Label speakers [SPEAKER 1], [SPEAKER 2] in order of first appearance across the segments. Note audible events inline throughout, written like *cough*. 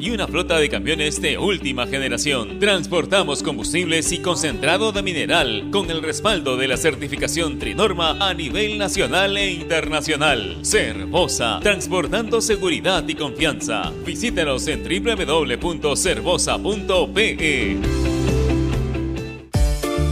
[SPEAKER 1] y una flota de camiones de última generación. Transportamos combustibles y concentrado de mineral con el respaldo de la certificación Trinorma a nivel nacional e internacional. Cervosa, transportando seguridad y confianza. Visítanos en www.cervosa.pe.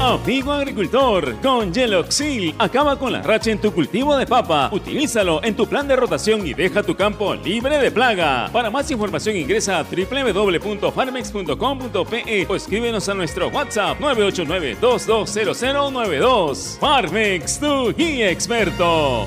[SPEAKER 1] Amigo agricultor, con Geloxil acaba con la racha en tu cultivo de papa. Utilízalo en tu plan de rotación y deja tu campo libre de plaga. Para más información ingresa a www.farmex.com.pe o escríbenos a nuestro WhatsApp 989-220092. Farmex, tu guía experto.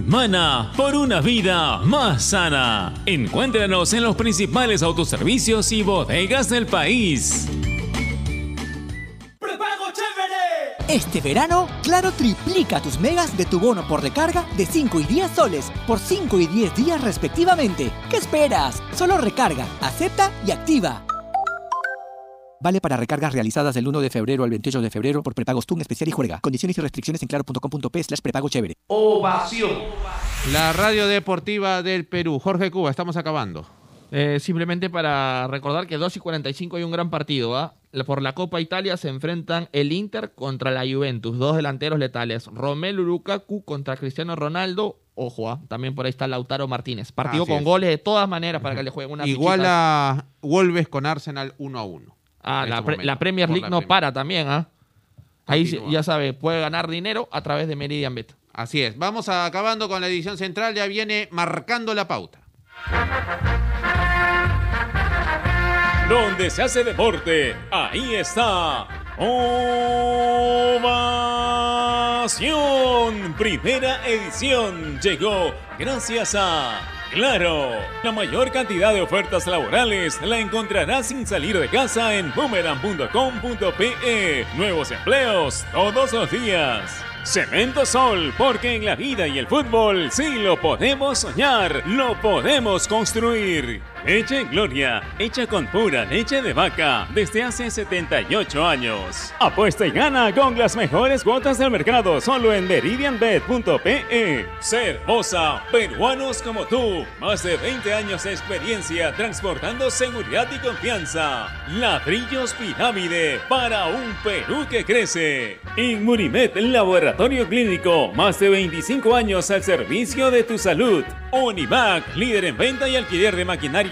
[SPEAKER 1] Mana por una vida más sana. Encuéntranos en los principales autoservicios y bodegas del país.
[SPEAKER 2] Este verano, Claro triplica tus megas de tu bono por recarga de 5 y 10 soles por 5 y 10 días respectivamente. ¿Qué esperas? Solo recarga, acepta y activa. Vale para recargas realizadas del 1 de febrero al 28 de febrero por prepagos TUN especial y juega. Condiciones y restricciones en claro.com.p slash prepago chévere.
[SPEAKER 3] Ovación. La radio deportiva del Perú. Jorge Cuba, estamos acabando.
[SPEAKER 4] Eh, simplemente para recordar que 2 y 45 hay un gran partido. ¿ah? Por la Copa Italia se enfrentan el Inter contra la Juventus, dos delanteros letales. Romelu Lukaku contra Cristiano Ronaldo. Ojo, ¿ah? también por ahí está Lautaro Martínez. Partido con goles de todas maneras para que le jueguen una
[SPEAKER 3] Igual a Wolves con Arsenal 1 a 1.
[SPEAKER 4] Ah, la, Premier League no para también, ¿ah? Ahí ya sabe, puede ganar dinero a través de Meridian Bet.
[SPEAKER 3] Así es. Vamos acabando con la edición central, ya viene marcando la pauta.
[SPEAKER 1] Donde se hace deporte, ahí está. Ovación. Primera edición llegó gracias a Claro, la mayor cantidad de ofertas laborales la encontrarás sin salir de casa en boomerang.com.pe. Nuevos empleos todos los días. Cemento Sol, porque en la vida y el fútbol sí lo podemos soñar, lo podemos construir. Leche Gloria, hecha con pura leche de vaca desde hace 78 años. Apuesta y gana con las mejores cuotas del mercado solo en meridianbet.pe. Cervosa, peruanos como tú, más de 20 años de experiencia transportando seguridad y confianza. Ladrillos Pirámide para un Perú que crece. Inmunimed, laboratorio clínico, más de 25 años al servicio de tu salud. Univac, líder en venta y alquiler de maquinaria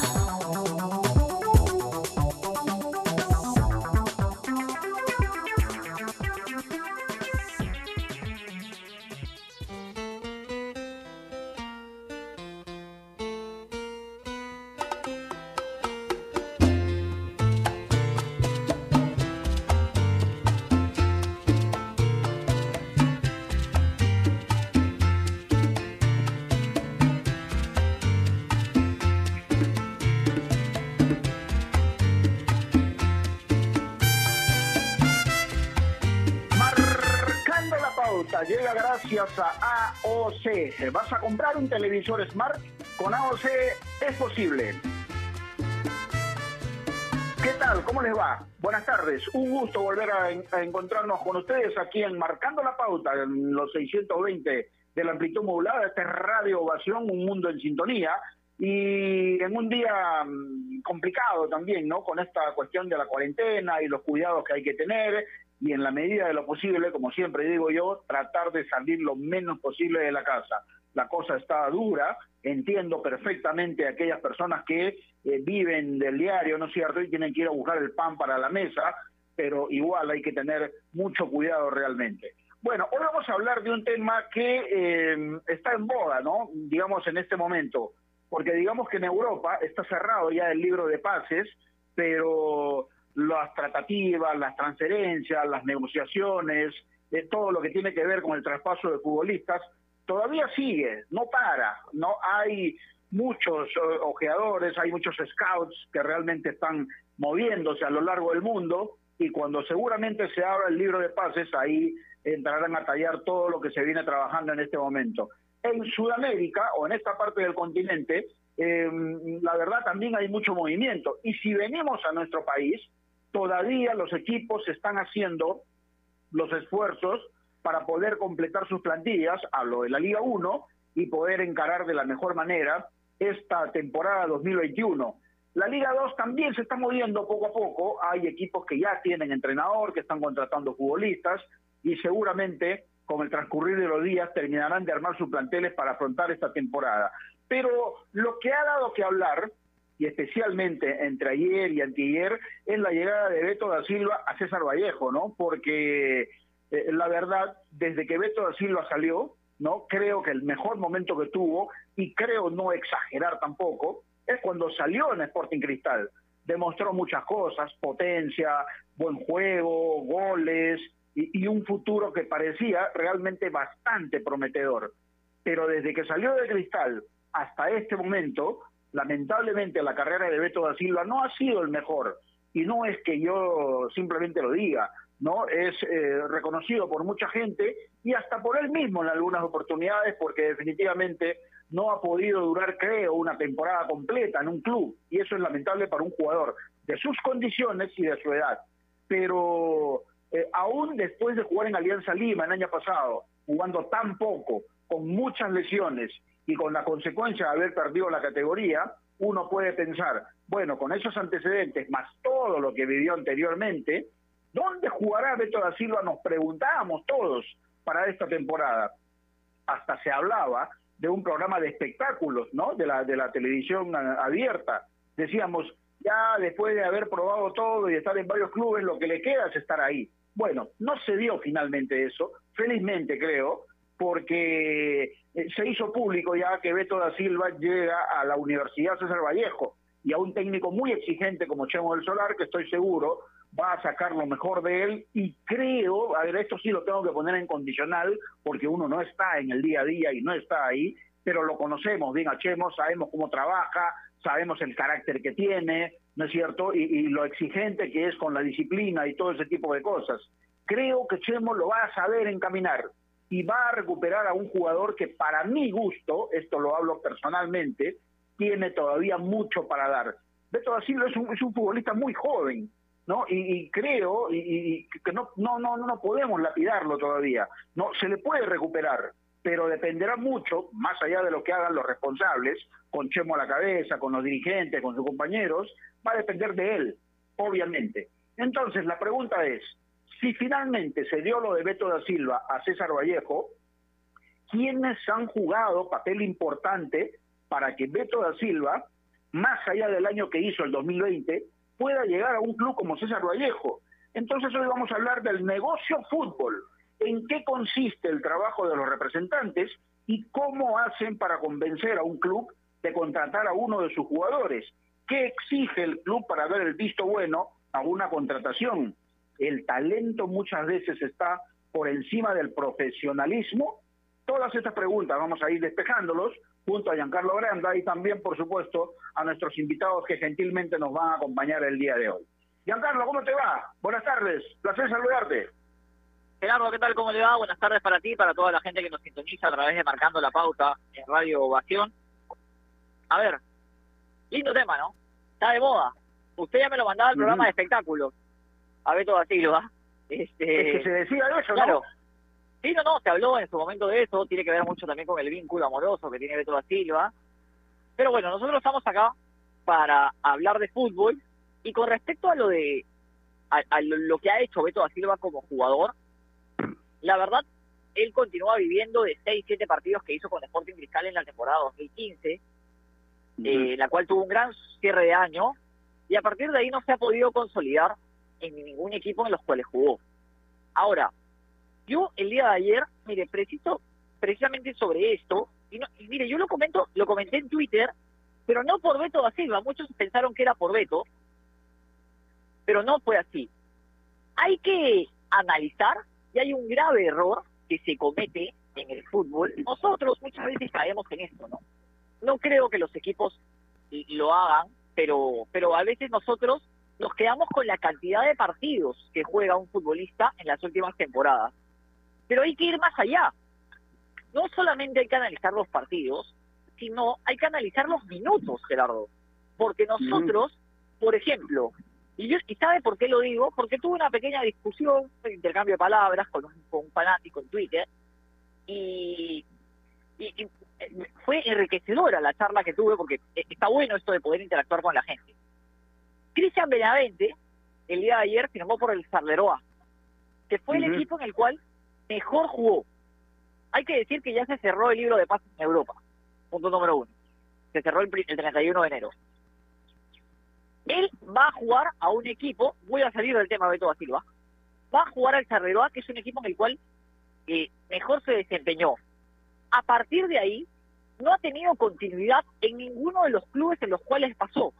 [SPEAKER 5] gracias a AOC. ¿Vas a comprar un televisor Smart? Con AOC es posible. ¿Qué tal? ¿Cómo les va? Buenas tardes. Un gusto volver a, encontrarnos con ustedes aquí en Marcando la Pauta, en los 620 de la amplitud modulada. Este es Radio Ovación, un mundo en sintonía. Y en un día mm, complicado también, ¿no? Con esta cuestión de la cuarentena y los cuidados que hay que tener y en la medida de lo posible, como siempre digo yo, tratar de salir lo menos posible de la casa. La cosa está dura, entiendo perfectamente a aquellas personas que eh, viven del diario, ¿no es cierto?, y tienen que ir a buscar el pan para la mesa, pero igual hay que tener mucho cuidado realmente. Bueno, hoy vamos a hablar de un tema que eh, está en boda, ¿no? Digamos en este momento, porque digamos que en Europa está cerrado ya el libro de pases, pero las tratativas, las transferencias, las negociaciones, de todo lo que tiene que ver con el traspaso de futbolistas, todavía sigue, no para, no hay muchos eh, ojeadores, hay muchos scouts que realmente están moviéndose a lo largo del mundo y cuando seguramente se abra el libro de pases, ahí entrarán a tallar todo lo que se viene trabajando en este momento. En Sudamérica o en esta parte del continente, eh, la verdad también hay mucho movimiento. Y si venimos a nuestro país, todavía los equipos están haciendo los esfuerzos para poder completar sus plantillas, hablo de la Liga 1, y poder encarar de la mejor manera esta temporada 2021. La Liga 2 también se está moviendo poco a poco, hay equipos que ya tienen entrenador, que están contratando futbolistas y seguramente con el transcurrir de los días terminarán de armar sus planteles para afrontar esta temporada. Pero lo que ha dado que hablar y especialmente entre ayer y anteayer, es la llegada de Beto da Silva a César Vallejo, ¿no? Porque eh, la verdad, desde que Beto da Silva salió, ¿no? Creo que el mejor momento que tuvo, y creo no exagerar tampoco, es cuando salió en Sporting Cristal. Demostró muchas cosas, potencia, buen juego, goles y, y un futuro que parecía realmente bastante prometedor. Pero desde que salió de Cristal hasta este momento, lamentablemente la carrera de Beto da Silva no ha sido el mejor. Y no es que yo simplemente lo diga, no es eh, reconocido por mucha gente y hasta por él mismo en algunas oportunidades porque definitivamente no ha podido durar creo una temporada completa en un club. Y eso es lamentable para un jugador de sus condiciones y de su edad. Pero eh, aún después de jugar en Alianza Lima el año pasado jugando tan poco con muchas lesiones y con la consecuencia de haber perdido la categoría, uno puede pensar, bueno, con esos antecedentes, más todo lo que vivió anteriormente, ¿dónde jugará Beto da Silva? Nos preguntábamos todos para esta temporada. Hasta se hablaba de un programa de espectáculos, ¿no? De la, de la televisión abierta. Decíamos, ya después de haber probado todo y estar en varios clubes, lo que le queda es estar ahí. Bueno, no se dio finalmente eso, felizmente creo, porque eh, se hizo público ya que Beto da Silva llega a la Universidad César Vallejo y a un técnico muy exigente como Chemo del Solar, que estoy seguro va a sacar lo mejor de él y creo, a ver, esto sí lo tengo que poner en condicional porque uno no está en el día a día y no está ahí, pero lo conocemos bien a Chemo, sabemos cómo trabaja, sabemos el carácter que tiene, ¿no es cierto? Y, y lo exigente que es con la disciplina y todo ese tipo de cosas. Creo que Chemo lo va a saber encaminar y va a recuperar a un jugador que para mi gusto, esto lo hablo personalmente, tiene todavía mucho para dar. Beto da es un, es un futbolista muy joven, ¿no? Y, creo y, que no, no, no, no podemos lapidarlo todavía. No, se le puede recuperar, pero dependerá mucho, más allá de lo que hagan los responsables, con Chemo a la cabeza, con los dirigentes, con sus compañeros, va a depender de él, obviamente. Entonces, la pregunta es, si finalmente se dio lo de Beto da Silva a César Vallejo, ¿quiénes han jugado papel importante para que Beto da Silva, más allá del año que hizo el 2020, pueda llegar a un club como César Vallejo? Entonces hoy vamos a hablar del negocio fútbol, en qué consiste el trabajo de los representantes y cómo hacen para convencer a un club de contratar a uno de sus jugadores. ¿Qué exige el club para ver el visto bueno a una contratación? El talento muchas veces está por encima del profesionalismo. Todas estas preguntas vamos a ir despejándolos junto a Giancarlo Granda y también, por supuesto, a nuestros invitados que gentilmente nos van a acompañar el día de hoy. Giancarlo, ¿cómo te va? Buenas tardes, placer saludarte.
[SPEAKER 6] Gerardo, ¿qué tal? ¿Cómo le va? Buenas tardes para ti y para toda la gente que nos sintoniza a través de Marcando la Pauta en Radio Ovación. A ver, lindo tema, ¿no? Está de moda. Usted ya me lo mandaba al programa de espectáculos, a Beto da Silva.
[SPEAKER 5] Este, es que se decía eso,
[SPEAKER 6] claro. Sí, no, no, se habló en su momento de eso, tiene que ver mucho también con el vínculo amoroso que tiene Beto da Silva. Pero bueno, nosotros estamos acá para hablar de fútbol y con respecto a lo de a lo que ha hecho Beto da Silva como jugador, la verdad, él continúa viviendo de 6, 7 partidos que hizo con Sporting Cristal en la temporada 2015, eh, la cual tuvo un gran cierre de año, y a partir de ahí no se ha podido consolidar en ningún equipo en los cuales jugó. Ahora, yo el día de ayer, mire, preciso precisamente sobre esto, y, mire, yo lo comento, lo comenté en Twitter, pero no por Beto da Silva, muchos pensaron que era por Beto, pero no fue así. Hay que analizar y hay un grave error que se comete en el fútbol. Nosotros muchas veces caemos en esto, ¿no? No creo que los equipos lo hagan, pero, pero a veces nosotros nos quedamos con la cantidad de partidos que juega un futbolista en las últimas temporadas. Pero hay que ir más allá. No solamente hay que analizar los partidos, sino hay que analizar los minutos, Gerardo. Porque nosotros, por ejemplo, y, yo, ¿Y sabe por qué lo digo? Porque tuve una pequeña discusión, un intercambio de palabras con un, fanático en Twitter y, y, fue enriquecedora la charla que tuve porque está bueno esto de poder interactuar con la gente. Cristian Benavente, el día de ayer, firmó por el Sarleroa, que fue el equipo en el cual mejor jugó. Hay que decir que ya se cerró el libro de pases en Europa, punto número uno. Se cerró el, el 31 de enero. Él va a jugar a un equipo, voy a salir del tema de Beto Silva, va a jugar al Charleroi, que es un equipo en el cual eh, mejor se desempeñó. A partir de ahí, no ha tenido continuidad en ninguno de los clubes en los cuales pasó.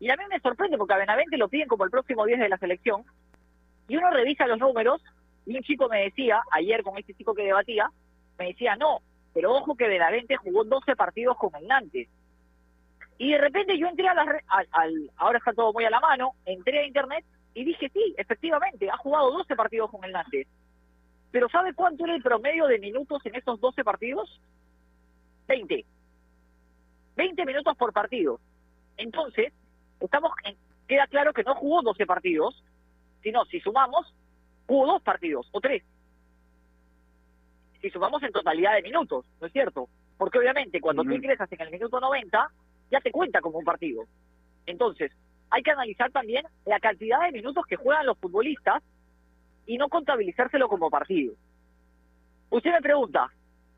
[SPEAKER 6] Y a mí me sorprende porque a Benavente lo piden como el próximo 10 de la selección. Y uno revisa los números y un chico me decía, ayer con este chico que debatía, me decía, no, pero ojo que Benavente jugó 12 partidos con el Nantes. Y de repente yo entré a la al, ahora está todo muy a la mano, entré a internet y dije, sí, efectivamente, ha jugado 12 partidos con el Nantes. Pero ¿sabe cuánto era el promedio de minutos en esos 12 partidos? 20. 20 minutos por partido. Entonces, estamos queda claro que no jugó 12 partidos, sino si sumamos, jugó dos partidos o tres. Si sumamos en totalidad de minutos, ¿no es cierto? Porque obviamente cuando tú ingresas en el minuto 90, ya te cuenta como un partido. Entonces, hay que analizar también la cantidad de minutos que juegan los futbolistas y no contabilizárselo como partido. Usted me pregunta,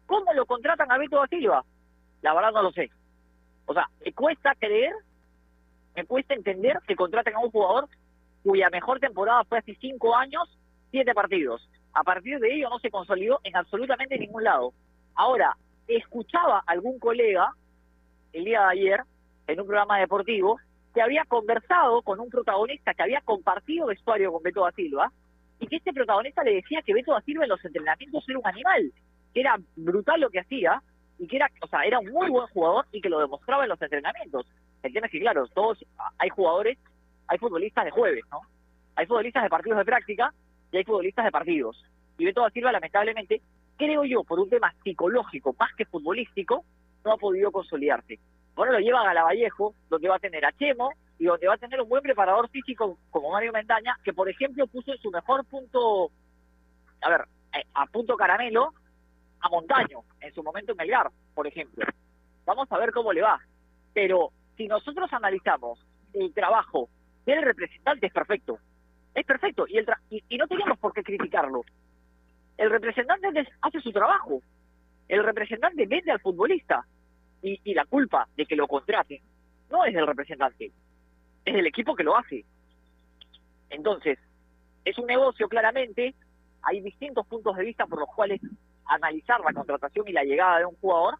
[SPEAKER 6] ¿cómo lo contratan a Beto da Silva? La verdad no lo sé. O sea, me cuesta creer, me cuesta entender que contraten a un jugador cuya mejor temporada fue hace cinco años, siete partidos. A partir de ello no se consolidó en absolutamente ningún lado. Ahora, escuchaba algún colega el día de ayer en un programa deportivo que había conversado con un protagonista que había compartido vestuario con Beto da Silva y que este protagonista le decía que Beto da Silva en los entrenamientos era un animal, que era brutal lo que hacía y que era, o sea, era un muy buen jugador y que lo demostraba en los entrenamientos. El tema es que, claro, todos hay jugadores, hay futbolistas de jueves, ¿no? Hay futbolistas de partidos de práctica y hay futbolistas de partidos. Y Beto da Silva, lamentablemente, creo yo, por un tema psicológico más que futbolístico, no ha podido consolidarse. Ahora lo lleva a Galavallejo, donde va a tener a Chemo y donde va a tener un buen preparador físico como Mario Mendaña, que por ejemplo puso en su mejor punto, a ver, eh, a punto caramelo, a Montaño, en su momento en Melgar, por ejemplo. Vamos a ver cómo le va. Pero si nosotros analizamos el trabajo del representante, es perfecto. Es perfecto. Y, el y, no tenemos por qué criticarlo. El representante hace su trabajo. El representante vende al futbolista. Y, y la culpa de que lo contraten no es del representante, es del equipo que lo hace. Entonces, es un negocio claramente, hay distintos puntos de vista por los cuales analizar la contratación y la llegada de un jugador,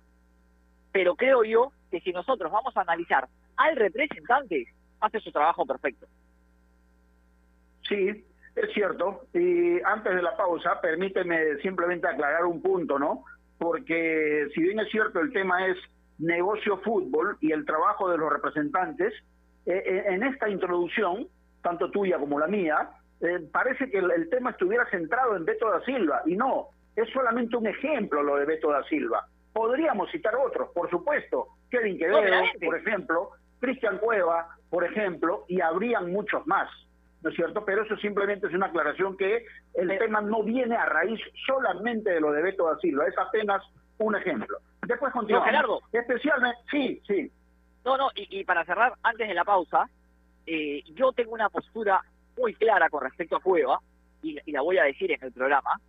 [SPEAKER 6] pero creo yo que si nosotros vamos a analizar al representante, hace su trabajo perfecto.
[SPEAKER 5] Sí, es cierto. Y antes de la pausa, permíteme simplemente aclarar un punto, ¿no? Porque si bien es cierto el tema es negocio fútbol y el trabajo de los representantes, eh, eh, en esta introducción, tanto tuya como la mía, eh, parece que el, tema estuviera centrado en Beto da Silva, y no, es solamente un ejemplo lo de Beto da Silva. Podríamos citar otros, por supuesto, Kevin Quevedo, por ejemplo, Cristian Cueva, por ejemplo, y habrían muchos más, ¿no es cierto? Pero eso simplemente es una aclaración que el tema no viene a raíz solamente de lo de Beto da Silva, es apenas un ejemplo. Después continuamos.
[SPEAKER 6] No, Gerardo.
[SPEAKER 5] Especialmente, sí, sí.
[SPEAKER 6] No, no, y, para cerrar, antes de la pausa, eh, yo tengo una postura muy clara con respecto a Cueva, y, la voy a decir en el programa.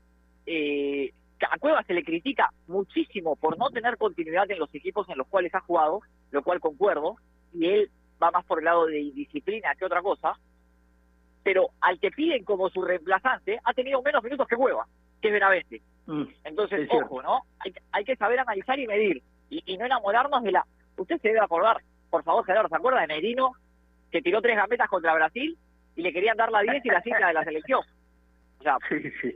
[SPEAKER 6] Eh, a Cueva se le critica muchísimo por no tener continuidad en los equipos en los cuales ha jugado, lo cual concuerdo, y él va más por el lado de disciplina que otra cosa, pero al que piden como su reemplazante ha tenido menos minutos que Cueva, que es Benavente. Mm, Entonces, ojo, ¿no? Hay, hay, que saber analizar y medir, y, y no enamorarnos de la Usted se debe acordar, por favor, Gerardo, ¿se acuerda de Merino que tiró tres gambetas contra Brasil y le querían dar la 10 y la cinta de la selección?
[SPEAKER 5] O sea, *laughs* sí, sí.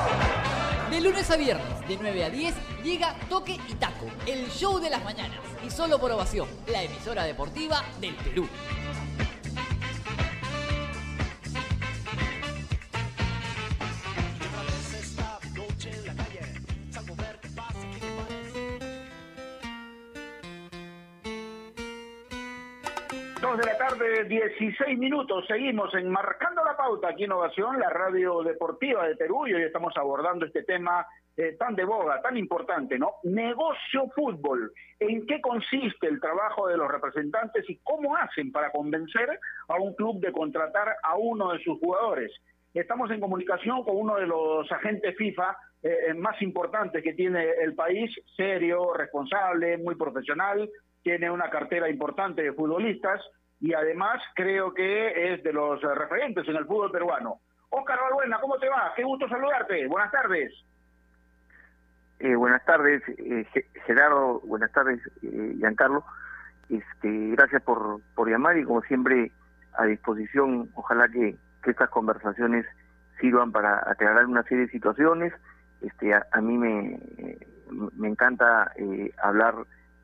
[SPEAKER 7] De lunes a viernes, de 9 a 10, llega Toque y Taco, el show de las mañanas. Y solo por ovación, la emisora deportiva del Perú.
[SPEAKER 5] de la tarde, 16 minutos. Seguimos enmarcando la pauta aquí Innovación, la radio deportiva de Perú, y hoy estamos abordando este tema eh, tan de boga, tan importante, ¿no? Negocio fútbol. ¿En qué consiste el trabajo de los representantes y cómo hacen para convencer a un club de contratar a uno de sus jugadores? Estamos en comunicación con uno de los agentes FIFA eh, más importantes que tiene el país, serio, responsable, muy profesional, tiene una cartera importante de futbolistas y además creo que es de los referentes en el fútbol peruano. Óscar Balbuena, ¿cómo te va? Qué gusto saludarte. Buenas tardes.
[SPEAKER 8] Eh, buenas tardes, eh, Gerardo. Buenas tardes, eh, Giancarlo. Este, gracias por, por llamar y como siempre a disposición. Ojalá que, que estas conversaciones sirvan para aclarar una serie de situaciones. Este, a, a mí me, me encanta eh, hablar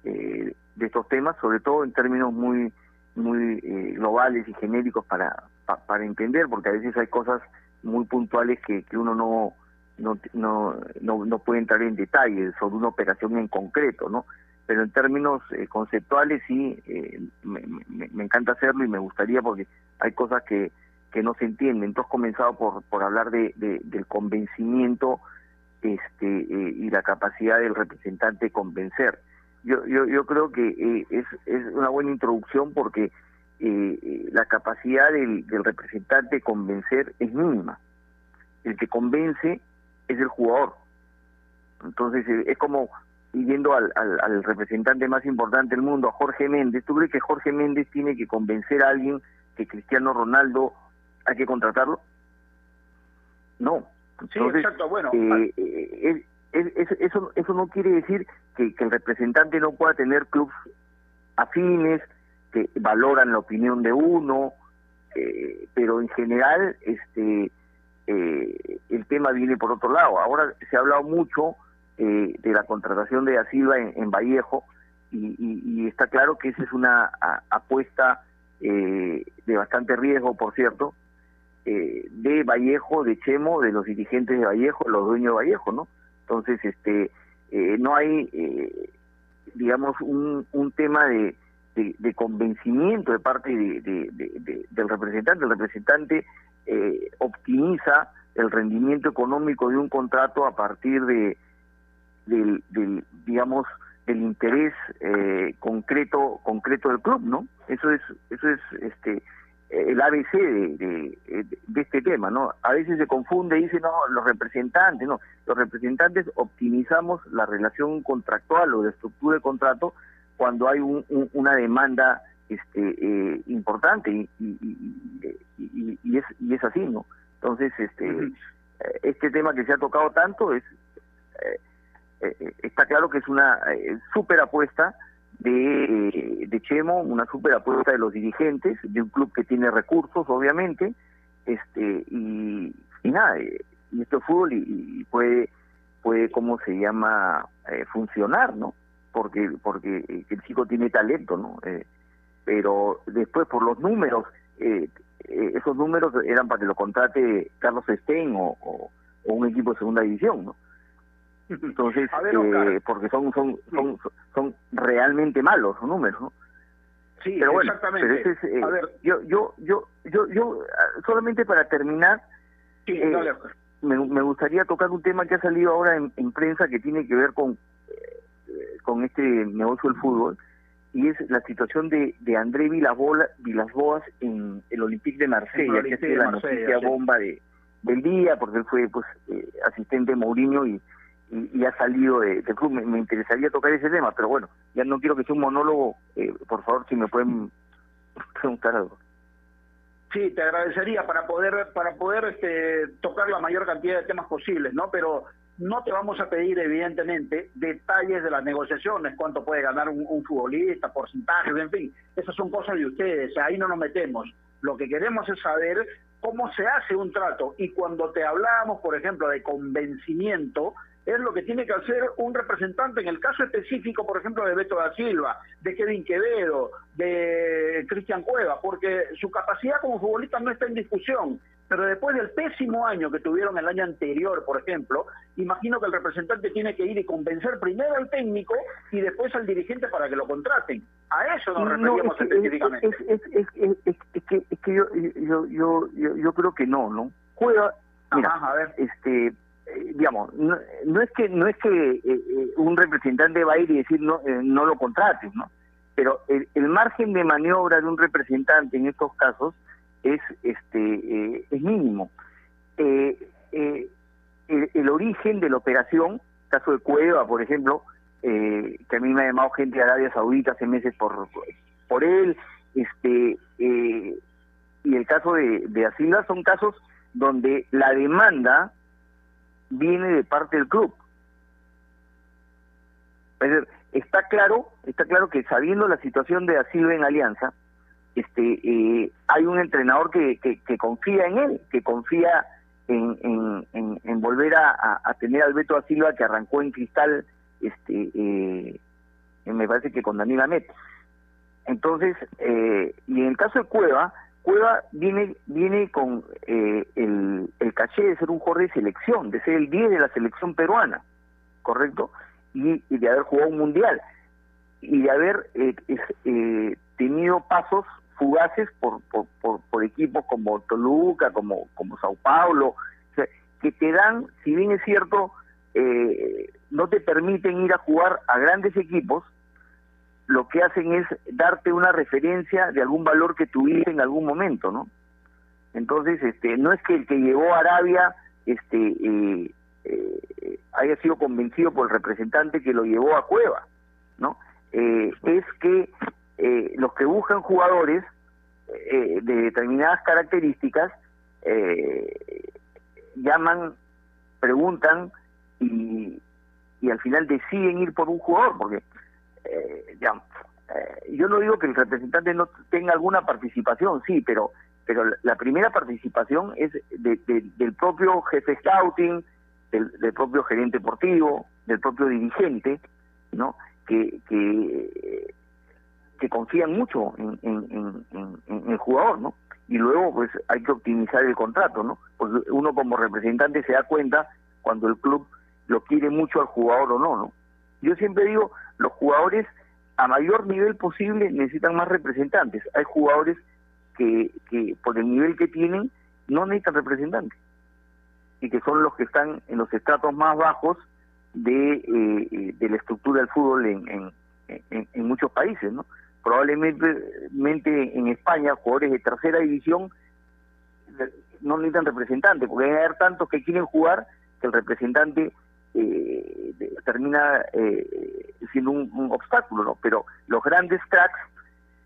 [SPEAKER 8] eh, de estos temas, sobre todo en términos muy muy eh, globales y genéricos para, para entender, porque a veces hay cosas muy puntuales que, que uno no, no, no, no, no puede entrar en detalle sobre una operación en concreto, ¿no? Pero en términos eh, conceptuales sí, eh, me, me, encanta hacerlo y me gustaría porque hay cosas que, que no se entienden. Entonces comenzado por, por hablar de, de del convencimiento este, eh, y la capacidad del representante de convencer yo, yo, yo creo que eh, es, es una buena introducción porque eh, la capacidad del, del representante de convencer es mínima. El que convence es el jugador. Entonces eh, es como yendo al, al, al, representante más importante del mundo, a Jorge Méndez. ¿Tú crees que Jorge Méndez tiene que convencer a alguien que Cristiano Ronaldo hay que contratarlo? No.
[SPEAKER 5] Entonces, sí, exacto. Bueno,
[SPEAKER 8] eh, es, es, eso, eso no quiere decir que, que, el representante no pueda tener clubes afines, que valoran la opinión de uno, eh, pero en general este eh, el tema viene por otro lado. Ahora se ha hablado mucho eh, de la contratación de Da Silva en, Vallejo y, y, está claro que esa es una a, apuesta de bastante riesgo, por cierto, de Vallejo, de Chemo, de los dirigentes de Vallejo, los dueños de Vallejo, ¿no? Entonces, este, eh, no hay, eh, digamos, un, un tema de, de, convencimiento de parte de, de, del representante. El representante eh, optimiza el rendimiento económico de un contrato a partir de, del, del digamos, del interés eh, concreto concreto del club, ¿no? Eso es, eso es, este, el ABC de, de, de, este tema, ¿no? A veces se confunde y dice, no, los representantes, no, los representantes optimizamos la relación contractual o de estructura de contrato cuando hay un, un, una demanda este eh, importante y, y, y, y, es y es así, ¿no? Entonces, este uh -huh. este tema que se ha tocado tanto es eh, eh, está claro que es una eh, súper apuesta de, de Chemo, una super apuesta de los dirigentes, de un club que tiene recursos, obviamente, este y, y nada, y esto es fútbol y, y puede, puede, ¿cómo se llama?, eh, funcionar, ¿no? Porque, porque eh, el chico tiene talento, ¿no? Eh, pero después por los números, eh, esos números eran para que lo contrate Carlos Stein o un equipo de segunda división, ¿no? Entonces, ver, eh, porque son, son, son, son realmente malos los números, ¿no?
[SPEAKER 5] Sí,
[SPEAKER 8] pero bueno,
[SPEAKER 5] exactamente.
[SPEAKER 8] Pero ese es, eh,
[SPEAKER 5] a ver.
[SPEAKER 8] Yo, yo, yo, yo, yo, solamente para terminar,
[SPEAKER 5] sí, eh, dale.
[SPEAKER 8] me, me, gustaría tocar un tema que ha salido ahora en, en prensa que tiene que ver con, con este negocio del fútbol, y es la situación de, de André Vilasboas, Vilasboas en el Olympique de Marsella, que es la noticia
[SPEAKER 5] sí.
[SPEAKER 8] bomba de, del día, porque él fue pues eh, asistente de Mourinho y y, y, ha salido de, de club. Me, interesaría tocar ese tema, pero bueno, ya no quiero que sea un monólogo. Eh, por favor, si me pueden *laughs* preguntar algo.
[SPEAKER 5] Sí, te agradecería para poder para poder este, tocar la mayor cantidad de temas posibles, ¿no? Pero no te vamos a pedir, evidentemente, detalles de las negociaciones, cuánto puede ganar un, un futbolista, porcentajes, en fin. Esas son cosas de ustedes, ahí no nos metemos. Lo que queremos es saber cómo se hace un trato. Y cuando te hablamos, por ejemplo, de convencimiento, es lo que tiene que hacer un representante en el caso específico, por ejemplo, de Beto da Silva, de Kevin Quevedo, de Cristian Cueva, porque su capacidad como futbolista no está en discusión. Pero después del pésimo año que tuvieron el año anterior, por ejemplo, imagino que el representante tiene que ir y convencer primero al técnico y después al dirigente para que lo contraten. A eso nos
[SPEAKER 8] que,
[SPEAKER 5] específicamente.
[SPEAKER 8] Es, que, yo, yo, yo, yo, yo creo que no, ¿no? Cueva, mira,
[SPEAKER 5] a ver.
[SPEAKER 8] este digamos, no, no, es que no es que eh, un representante va a ir y decir no eh, no lo contrates, ¿no? Pero el, el, margen de maniobra de un representante en estos casos es este eh, es mínimo. El, el, origen de la operación, caso de Cueva, por ejemplo, que a mí me ha llamado gente de Arabia Saudita hace meses por por él, este y el caso de, de son casos donde la demanda viene de parte del club. Es decir, está claro, está claro que sabiendo la situación de Asilva en Alianza, este, eh, hay un entrenador que, que, que, confía en él, que confía en, en, en, volver a, a, tener al Beto Silva que arrancó en cristal este eh, me parece que con Daniel Amet. Entonces, eh, y en el caso de Cueva, Cueva viene viene con eh, el, el caché de ser un jugador de selección, de ser el 10 de la selección peruana, ¿correcto? Y, de haber jugado un mundial, y de haber eh, eh, tenido pasos fugaces por, por, por, por equipos como Toluca, como, como Sao Paulo, que te dan, si bien es cierto, eh, no te permiten ir a jugar a grandes equipos, lo que hacen es darte una referencia de algún valor que tuviste en algún momento, ¿no? Entonces, este, no es que el que llegó a Arabia, este, eh, eh, haya sido convencido por el representante que lo llevó a Cueva, ¿no? Eh, es que eh, los que buscan jugadores eh, de determinadas características llaman, preguntan y, y al final deciden ir por un jugador, porque eh, ya, eh, yo no digo que el representante no tenga alguna participación, sí, pero pero la- primera participación es de- de- del propio jefe scouting, del, del propio gerente deportivo, del propio dirigente, ¿no? Que, que, confían mucho en, en- en- en el jugador, ¿no? Y luego, pues, hay que optimizar el contrato, ¿no? Porque uno como representante se da cuenta cuando el club lo quiere mucho al jugador o no, ¿no? Yo siempre digo, los jugadores a mayor nivel posible necesitan más representantes. Hay jugadores que, que por el nivel que tienen no necesitan representantes y que son los que están en los estratos más bajos de, eh, la estructura del fútbol en, en, muchos países, ¿no? Probablemente mente en España, jugadores de tercera división no necesitan representantes, porque hay tantos que quieren jugar que el representante eh, termina eh, siendo un, un obstáculo, ¿no? Pero los grandes cracks,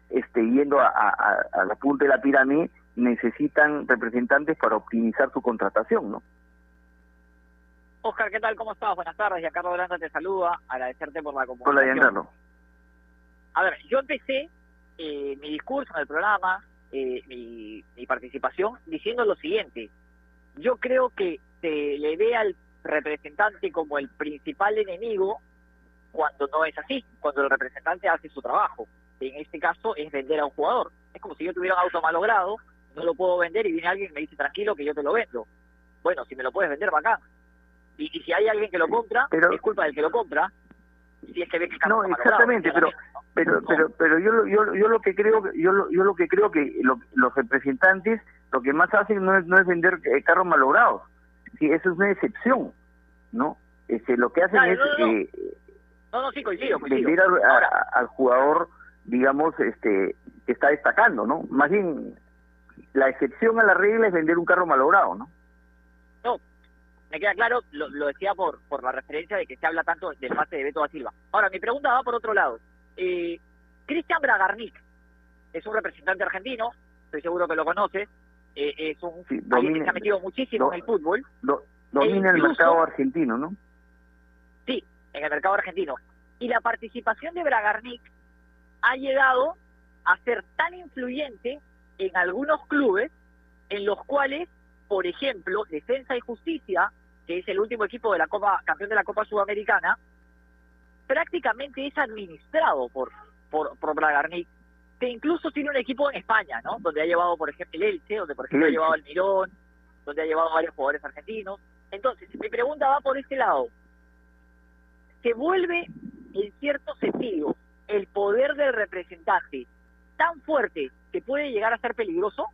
[SPEAKER 8] este, yendo a, a- a- la punta de la pirámide, necesitan representantes para optimizar su contratación, ¿no?
[SPEAKER 6] Oscar, ¿qué tal? ¿Cómo estás? Buenas tardes. Ya Carlos Granda te saluda. Agradecerte por la comunicación.
[SPEAKER 8] Hola, Giancarlo.
[SPEAKER 6] A ver, yo empecé eh, mi discurso en el programa, eh, mi, mi participación, diciendo lo siguiente. Yo creo que se le ve al representante como el principal enemigo cuando no es así, cuando el representante hace su trabajo. En este caso es vender a un jugador. Es como si yo tuviera un auto malogrado, no lo puedo vender y viene alguien y me dice tranquilo que yo te lo vendo. Bueno, si me lo puedes vender, bacán. Y, y si hay alguien que lo compra, es culpa del que lo compra. Si es que ve que el carro
[SPEAKER 8] No,
[SPEAKER 6] está malogrado,
[SPEAKER 8] exactamente, pero pero pero pero yo lo- yo yo lo que creo que- yo yo lo que creo que lo- los representantes lo que más hacen no es no es vender eh, carros malogrados. Sí, eso es una excepción, ¿no? Este lo que hacen
[SPEAKER 6] Claro,
[SPEAKER 8] es
[SPEAKER 6] no, no,
[SPEAKER 8] eh,
[SPEAKER 6] No, no, sí, coincido, coincido.
[SPEAKER 8] vender al, a- al jugador, digamos, este que está destacando, ¿no? Más bien la excepción a la regla es vender un carro malogrado, ¿no?
[SPEAKER 6] No, me queda claro, lo, lo decía por, por la referencia de que se habla tanto del pase de Beto da Silva. Ahora, mi pregunta va por otro lado. Eh, Cristian Bragarnik es un representante argentino, estoy seguro que lo conoce, eh, es un que
[SPEAKER 8] domina-
[SPEAKER 6] se ha metido muchísimo
[SPEAKER 8] do-
[SPEAKER 6] en el fútbol,
[SPEAKER 8] Do- domina el
[SPEAKER 6] incluso-
[SPEAKER 8] mercado argentino, ¿no?
[SPEAKER 6] sí, en el mercado argentino. Y la participación de Bragarnik ha llegado a ser tan influyente en algunos clubes en los cuales, por ejemplo, Defensa y Justicia, que es el último equipo de la Copa, campeón de la Copa Sudamericana, prácticamente es administrado por, por, por Bragarnik, que incluso tiene un equipo en España, ¿no? Donde ha llevado, por ejemplo, el Elche, donde por ejemplo
[SPEAKER 8] El
[SPEAKER 6] ha llevado al Mirón, donde ha llevado varios jugadores argentinos. Entonces, mi pregunta va por este lado. Se vuelve, en cierto sentido, el poder del representante tan fuerte que puede llegar a ser peligroso?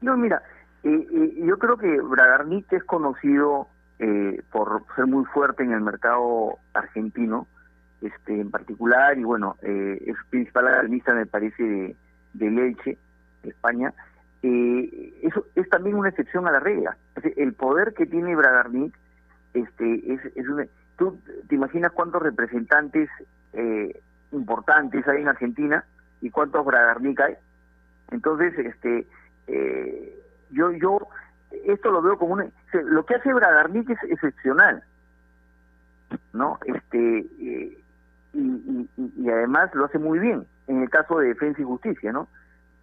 [SPEAKER 8] No, mira, eh, eh, yo creo que Bragarnik es conocido eh, por ser muy fuerte en el mercado argentino, este en particular, y bueno, eh, es principal accionista, me parece, de, de Leche, España. Eh, eso es también una excepción a la regla. El poder que tiene Bragarnik este, es, es una... ¿Tú te imaginas cuántos representantes eh, importantes hay en Argentina y cuántos Bragarnik hay? Entonces, este, eh, yo, yo, esto lo veo como sea, lo que hace Bragarnik es excepcional, ¿no? Este, eh, y, y, y- además lo hace muy bien en el caso de Defensa y Justicia, ¿no?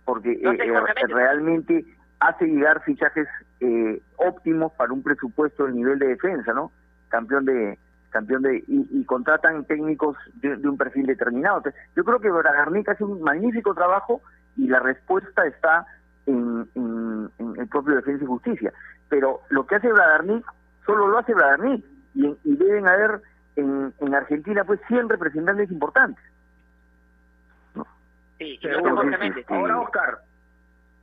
[SPEAKER 8] Porque eh, realmente hace llegar fichajes eh, óptimos para un presupuesto del nivel de defensa, ¿no? Campeón de campeón de y, contratan técnicos de, un perfil determinado. yo creo que Bragarnik hace un magnífico trabajo y la respuesta está en, el propio Defensa y Justicia. Pero lo que hace Bragarnik solo lo hace Bragarnik y, y deben haber en, en Argentina pues 100 representantes importantes.
[SPEAKER 6] Sí,
[SPEAKER 5] Ahora, Oscar,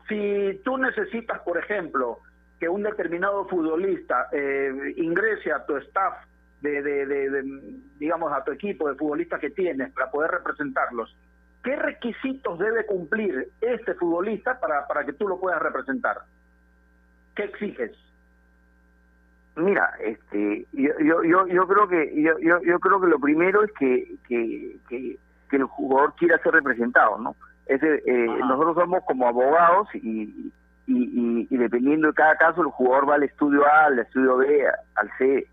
[SPEAKER 5] si tú necesitas, por ejemplo, que un determinado futbolista eh, ingrese a tu staff de, de, digamos, a tu equipo de futbolistas que tienes para poder representarlos, ¿qué requisitos debe cumplir este futbolista para, para que tú lo puedas representar? ¿Qué exiges?
[SPEAKER 8] Mira, este, yo, yo, yo, yo creo que yo, yo, yo creo que lo primero es que, que, que, el jugador quiera ser representado, ¿no? Ese, eh, nosotros somos como abogados y, y, y, dependiendo de cada caso el jugador va al estudio A, al estudio B, al C,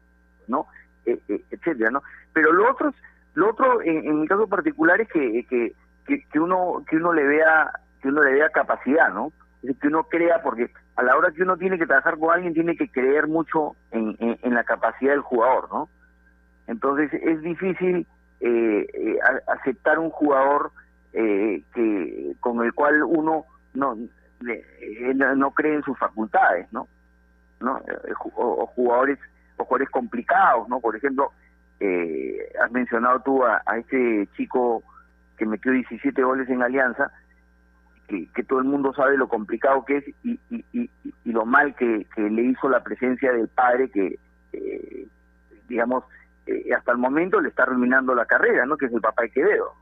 [SPEAKER 8] ¿no? E, e, etcétera, ¿no? Pero lo otro, lo otro en, mi caso particular es que, que, que, uno que uno le vea que uno le vea capacidad, ¿no? Que uno crea porque a la hora que uno tiene que trabajar con alguien tiene que creer mucho en, en, la capacidad del jugador, ¿no? Entonces es difícil eh, eh aceptar un jugador eh, que con el cual uno no no cree en sus facultades, ¿no? ¿No? Eh, o, jugadores o jugadores complicados, ¿no? Por ejemplo, eh, has mencionado tú a este chico que metió 17 goles en Alianza, que, todo el mundo sabe lo complicado que es y, y, y, lo mal que, que, le hizo la presencia del padre que, eh, digamos, eh, hasta el momento le está arruinando la carrera, ¿no? Que es el papá de Quevedo.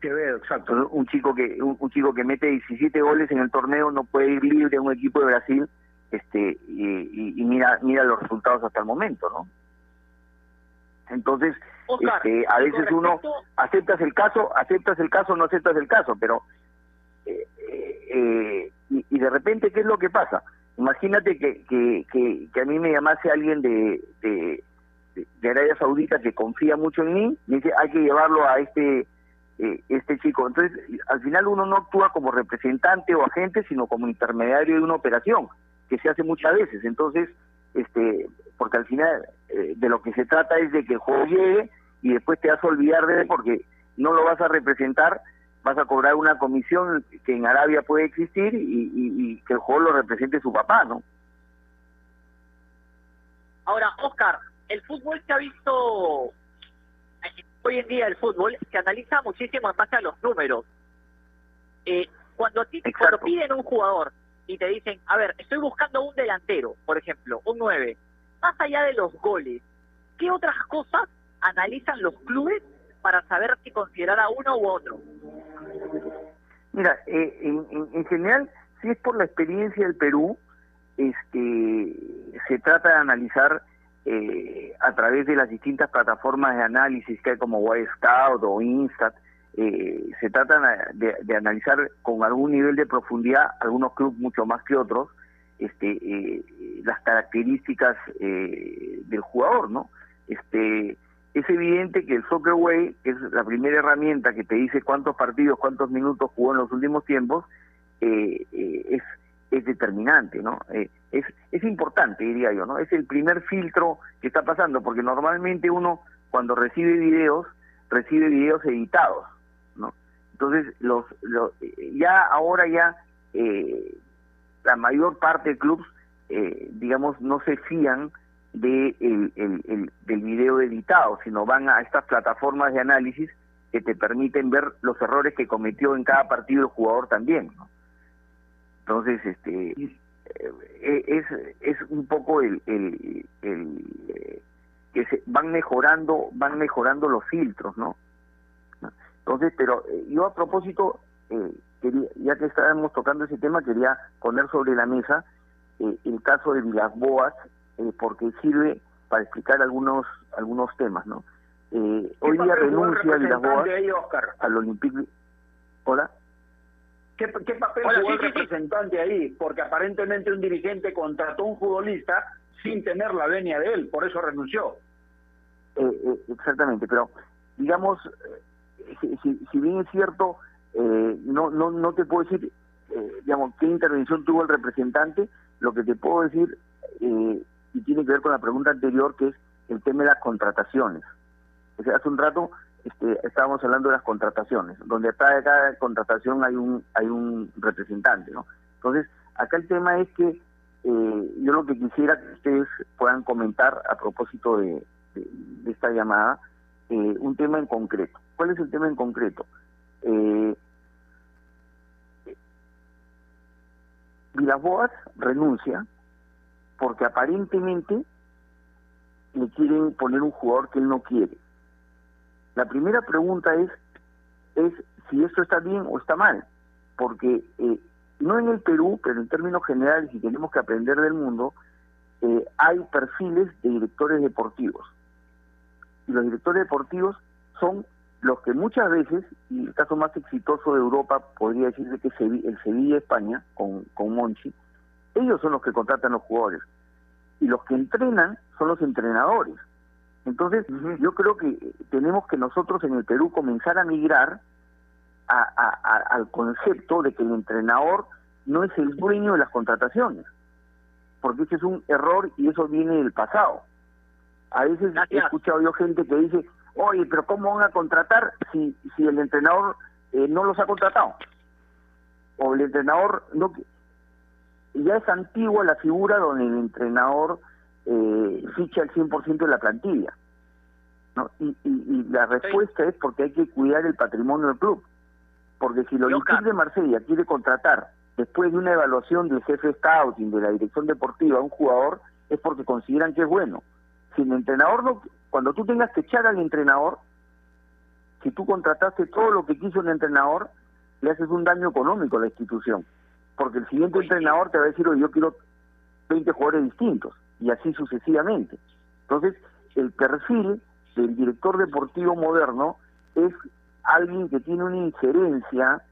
[SPEAKER 5] Quevedo, exacto.
[SPEAKER 8] Un chico que un, chico que mete 17 goles en el torneo no puede ir libre a un equipo de Brasil, este y, mira mira los resultados hasta el momento, ¿no? Entonces, este, a veces uno aceptas el caso, aceptas el caso, no aceptas el caso, pero eh, y, de repente, ¿qué es lo que pasa? Imagínate que, que, a mí me llamase alguien de, de, Arabia Saudita que confía mucho en mí, me dice, hay que llevarlo a este eh, este chico. Entonces, al final uno no actúa como representante o agente, sino como intermediario de una operación, que se hace muchas veces. Entonces, este porque al final de lo que se trata es de que el juego llegue y después te vas a olvidar de él porque no lo vas a representar vas a cobrar una comisión que en Arabia puede existir y, que el juego lo represente su papá, ¿no?
[SPEAKER 6] Ahora, Oscar, el fútbol se ha visto, hoy en día el fútbol se analiza muchísimo en base a los números. Eh, cuando, a ti, cuando piden un jugador y te dicen, a ver, estoy buscando un delantero, por ejemplo, un 9, más allá de los goles, ¿qué otras cosas analizan los clubes para saber si considerar a uno u otro?
[SPEAKER 8] Mira, eh, en, general, si es por la experiencia del Perú, este, se trata de analizar eh, a través de las distintas plataformas de análisis que hay como Scout o Instat, eh, se trata de, analizar con algún nivel de profundidad algunos clubes mucho más que otros este las características del jugador no este es evidente que el Soccer Way, que es la primera herramienta que te dice cuántos partidos, cuántos minutos jugó en los últimos tiempos, eh, eh, es, determinante, ¿no? Eh, es, es importante, diría yo, ¿no? Es el primer filtro que está pasando, porque normalmente uno, cuando recibe videos, recibe videos editados, ¿no? Entonces, los, los ya ahora ya la mayor parte de clubes, digamos, no se fían de el, el, del video editado, sino van a estas plataformas de análisis que te permiten ver los errores que cometió en cada partido el jugador también. Entonces, este eh, es, es un poco el, el, eh, que se van mejorando van mejorando los filtros, ¿no? Entonces, pero eh, yo a propósito, ya que estábamos tocando ese tema, quería poner sobre la mesa el caso de Vilas Boas eh, porque sirve para explicar algunos algunos temas, ¿no? Eh, hoy día renuncia Villas-Boas al Olympique. ¿Hola?
[SPEAKER 5] ¿Qué, qué papel jugó el representante ahí? Porque aparentemente un dirigente contrató a un futbolista sin tener la venia de él, por eso renunció.
[SPEAKER 8] Eh, exactamente, pero digamos, si, si, bien es cierto, no, no, no te puedo decir digamos, qué intervención tuvo el representante, lo que te puedo decir, eh, y tiene que ver con la pregunta anterior, que es el tema de las contrataciones. Hace un rato este, estábamos hablando de las contrataciones, donde de cada contratación hay un, hay un representante, ¿no? Entonces, acá el tema es que eh, yo lo que quisiera que ustedes puedan comentar a propósito de, esta llamada, eh, un tema en concreto. ¿Cuál es el tema en concreto? Eh, renuncia porque aparentemente le quieren poner un jugador que él no quiere. La primera pregunta es, es si esto está bien o está mal, porque eh, no en el Perú, pero en términos generales, y tenemos que aprender del mundo, eh, hay perfiles de directores deportivos. Y los directores deportivos son los que muchas veces, y el caso más exitoso de Europa podría decirse que es el Sevilla España, con, con Monchi, ellos son los que contratan los jugadores. Y los que entrenan son los entrenadores. Entonces, yo creo que tenemos que nosotros en el Perú comenzar a migrar al concepto de que el entrenador no es el dueño de las contrataciones, porque ese es un error y eso viene del pasado. A veces he escuchado yo gente que dice, oye, pero ¿cómo van a contratar si, si el entrenador eh, no los ha contratado? O el entrenador no... Ya es antigua la figura donde el entrenador eh, ficha el 100% de la plantilla. ¿no? Y, y, la respuesta es porque hay que cuidar el patrimonio del club. Porque si lo de Marsella quiere contratar después de una evaluación del jefe scouting, de la dirección deportiva, a un jugador, es porque consideran que es bueno. Si el entrenador no, cuando tú tengas que echar al entrenador, si tú contrataste todo lo que quiso el entrenador, le haces un daño económico a la institución. Porque el siguiente entrenador te va a decir, yo quiero 20 jugadores distintos, y así sucesivamente. Entonces, el perfil del director deportivo moderno es alguien que tiene una injerencia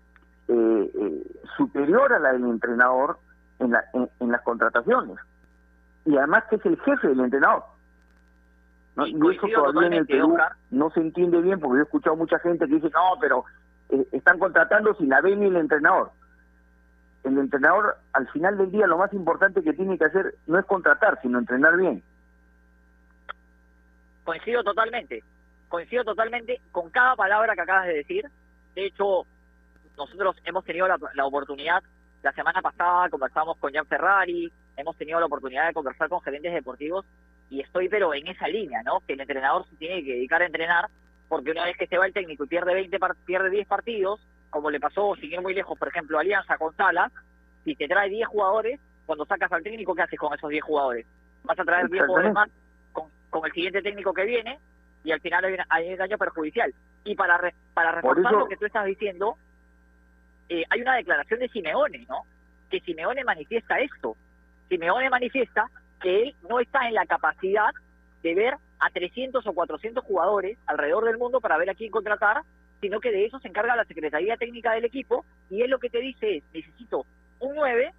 [SPEAKER 8] eh, eh, superior a la del entrenador en, la, en, las contrataciones. Y además que es el jefe del entrenador. ¿no? Y, eso todavía en el Perú no se entiende bien porque yo he escuchado mucha gente que dice, no, pero eh, están contratando sin la B ni el entrenador. El entrenador, al final del día, lo más importante que tiene que hacer no es contratar, sino entrenar bien.
[SPEAKER 6] Coincido totalmente, coincido totalmente con cada palabra que acabas de decir. De hecho, nosotros hemos tenido la, oportunidad, la semana pasada conversamos con Jan Ferrari, hemos tenido la oportunidad de conversar con gerentes deportivos y estoy pero en esa línea, ¿no? Que el entrenador se tiene que dedicar a entrenar porque una vez que se va el técnico y pierde 20 pierde 10 partidos, como le pasó, sin ir muy lejos, por ejemplo, Alianza con Sala, si te trae 10 jugadores, cuando sacas al técnico, ¿qué haces con esos 10 jugadores? Vas a traer 10 jugadores más con, con, el siguiente técnico que viene y al final hay, un daño perjudicial. Y para, para reforzar lo que tú estás diciendo, eh, hay una declaración de Simeone, ¿no? Que Simeone manifiesta esto. Simeone manifiesta que él no está en la capacidad de ver a 300 o 400 jugadores alrededor del mundo para ver a quién contratar, sino que de eso se encarga la Secretaría Técnica del equipo y él lo que te dice es, necesito un 9,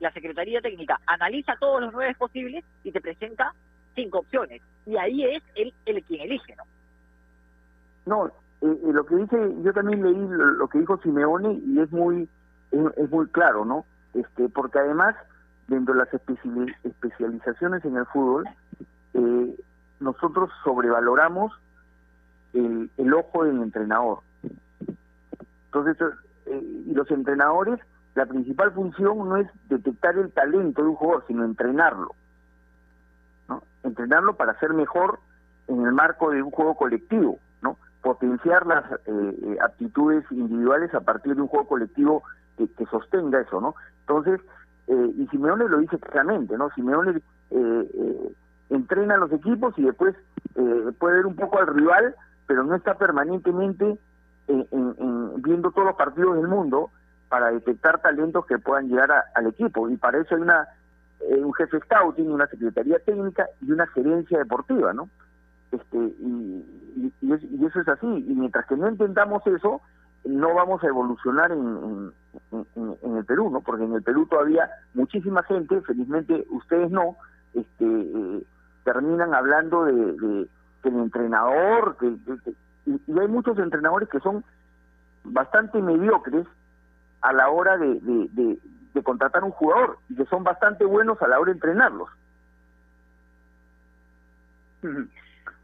[SPEAKER 6] la Secretaría Técnica analiza todos los 9 posibles y te presenta cinco opciones. Y ahí es él el quien elige, ¿no?
[SPEAKER 8] No, eh, lo que dice, yo también leí lo, que dijo Simeone y es muy, es, muy claro, ¿no? Este, porque además, dentro de las especializaciones en el fútbol, eh, nosotros sobrevaloramos el, el, ojo del entrenador. Entonces, y los entrenadores, la principal función no es detectar el talento de un jugador, sino entrenarlo. ¿no? Entrenarlo para ser mejor en el marco de un juego colectivo potenciar las eh, eh, aptitudes individuales a partir de un juego colectivo que, sostenga eso, ¿no? Entonces, eh, y Simeone lo dice claramente, ¿no? Simeone entrena a los equipos y después puede ver un poco al rival, pero no está permanentemente viendo todos los partidos del mundo para detectar talentos que puedan llegar al equipo. Y para eso hay una un jefe scouting, una secretaría técnica y una gerencia deportiva, ¿no? este y, y, eso es así y mientras que no intentamos eso no vamos a evolucionar en, en, el Perú no porque en el Perú todavía muchísima gente felizmente ustedes no este eh, terminan hablando de, de, el entrenador que, y, hay muchos entrenadores que son bastante mediocres a la hora de, de, de contratar un jugador y que son bastante buenos a la hora de entrenarlos.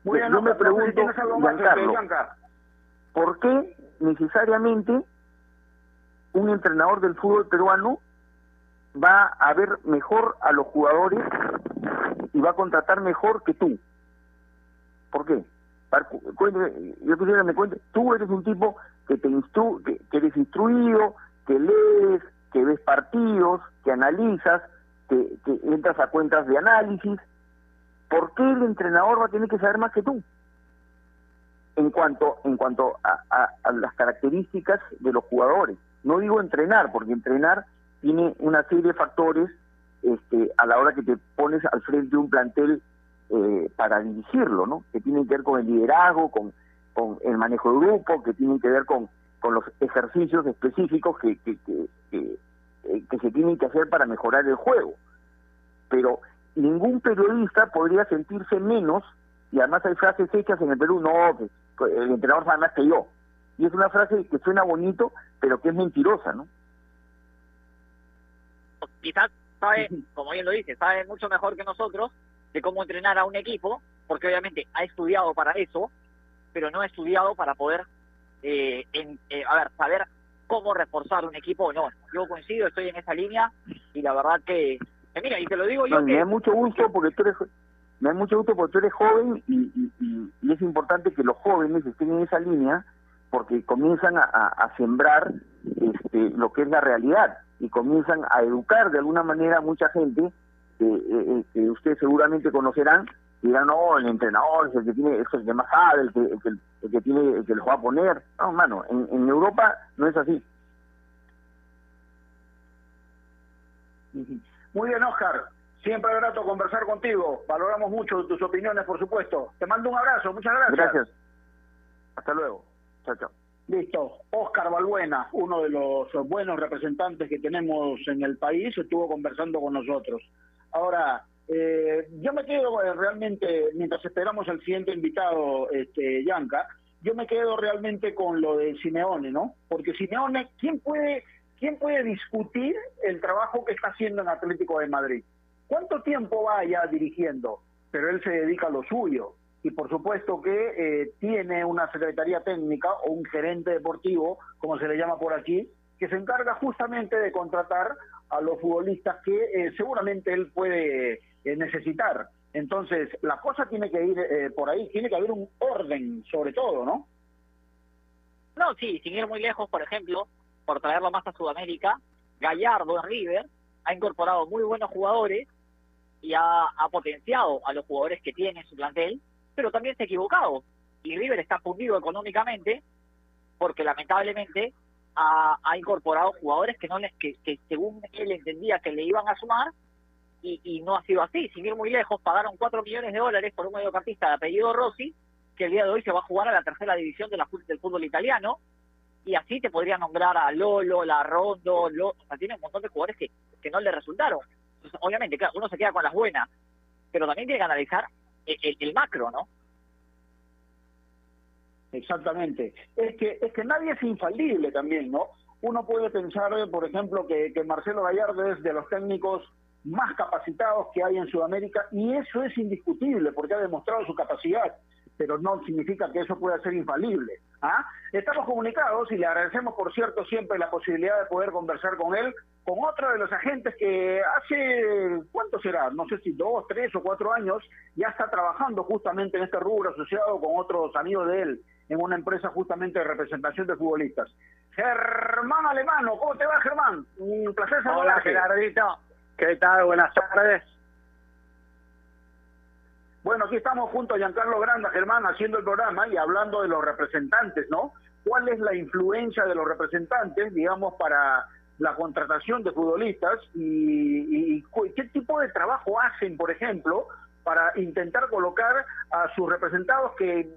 [SPEAKER 5] Muy
[SPEAKER 8] Yo me pregunto, Giancarlo,
[SPEAKER 5] Gianca.
[SPEAKER 8] ¿por qué necesariamente un entrenador del fútbol peruano va a ver mejor a los jugadores y va a contratar mejor que tú? ¿Por qué? Cuénteme, Yo quisiera que me cuente, tú eres un tipo que te instru que, que eres instruido, que lees, que ves partidos, que analizas, que, que entras a cuentas de análisis. ¿Por qué el entrenador va a tener que saber más que tú? en cuanto en cuanto a, a- a las características de los jugadores. No digo entrenar, porque entrenar tiene una serie de factores este, a la hora que te pones al frente de un plantel eh, para dirigirlo, ¿no? Que tienen que ver con el liderazgo, con, con el manejo de grupo, que tienen que ver con, con los ejercicios específicos que, que, que, que, eh, que se tienen que hacer para mejorar el juego. Pero ningún periodista podría sentirse menos y además hay frases hechas en el Perú, no, que el entrenador sabe más que yo. Y es una frase que suena bonito, pero que es mentirosa, ¿no?
[SPEAKER 6] quizás sabe, como bien lo dice, sabe mucho mejor que nosotros de cómo entrenar a un equipo, porque obviamente ha estudiado para eso, pero no ha estudiado para poder, eh, en- eh, a ver, saber cómo reforzar un equipo o no. Yo coincido, estoy en esa línea y la verdad que, que mira, y te lo digo yo
[SPEAKER 8] No, me da mucho gusto porque tú eres me da mucho gusto porque tú eres joven y, y, y- y es importante que los jóvenes estén en esa línea porque comienzan a, a- a sembrar este, lo que es la realidad y comienzan a educar de alguna manera a mucha gente que, eh, eh, que ustedes seguramente conocerán y dirán no el entrenador es el que tiene es el que más sabe el que, el que, el que tiene el que los va a poner no mano en, en Europa no es así
[SPEAKER 5] Muy bien, Oscar. Siempre grato conversar contigo. Valoramos mucho tus opiniones, por supuesto. Te mando un abrazo. Muchas gracias.
[SPEAKER 8] gracias hasta luego chao chao
[SPEAKER 5] Listo. Oscar Balbuena, uno de los buenos representantes que tenemos en el país, estuvo conversando con nosotros. Ahora, eh, yo me quedo eh, realmente, mientras esperamos al siguiente invitado, este, Yanka, yo me quedo realmente con lo de Simeone, ¿no? Porque Simeone, ¿quién puede, quién puede discutir el trabajo que está haciendo en Atlético de Madrid? ¿Cuánto tiempo va ya dirigiendo? Pero él se dedica a lo suyo y por supuesto que eh, tiene una secretaría técnica o un gerente deportivo, como se le llama por aquí, que se encarga justamente de contratar a los futbolistas que eh, seguramente él puede eh, necesitar. Entonces, la cosa tiene que ir eh, por ahí, tiene que haber un orden sobre todo, ¿no?
[SPEAKER 6] No, sí, sin ir muy lejos, por ejemplo, por traerlo más a Sudamérica, Gallardo en River ha incorporado muy buenos jugadores y ha, ha potenciado a los jugadores que tiene en su plantel, pero también se ha equivocado. Y River está fundido económicamente porque lamentablemente ha, ha incorporado jugadores que no les, que, que según él entendía que le iban a sumar y, no ha sido así. Sin ir muy lejos, pagaron 4 millones de dólares por un mediocampista de apellido Rossi, que el día de hoy se va a jugar a la tercera división del fútbol italiano, y así te podría nombrar a Lolo, La Rondo, Lo, o sea, tiene un montón de jugadores que, no le resultaron. Entonces, obviamente, claro, uno se queda con las buenas, pero también tiene que analizar el macro, ¿no?
[SPEAKER 5] Exactamente. Es que es que nadie es infalible también, ¿no? Uno puede pensar, por ejemplo, que, que Marcelo Gallardo es de los técnicos más capacitados que hay en Sudamérica y eso es indiscutible porque ha demostrado su capacidad, pero no significa que eso pueda ser infalible. ¿ah? Estamos comunicados y le agradecemos, por cierto, siempre la posibilidad de poder conversar con él, con otro de los agentes que hace, ¿cuánto será? No sé si dos, tres o cuatro años, ya está trabajando justamente en este rubro asociado con otros amigos de él, en una empresa justamente de representación de futbolistas. Germán Alemano, ¿cómo te va Germán? Un placer
[SPEAKER 9] Hola
[SPEAKER 5] saludarte.
[SPEAKER 9] Gerardito, ¿qué tal? Buenas tardes.
[SPEAKER 5] Bueno, aquí estamos junto a Giancarlo Granda, Germán, haciendo el programa y hablando de los representantes, ¿no? ¿Cuál es la influencia de los representantes, digamos, para la contratación de futbolistas y, y cu- qué tipo de trabajo hacen, por ejemplo, para intentar colocar a sus representados que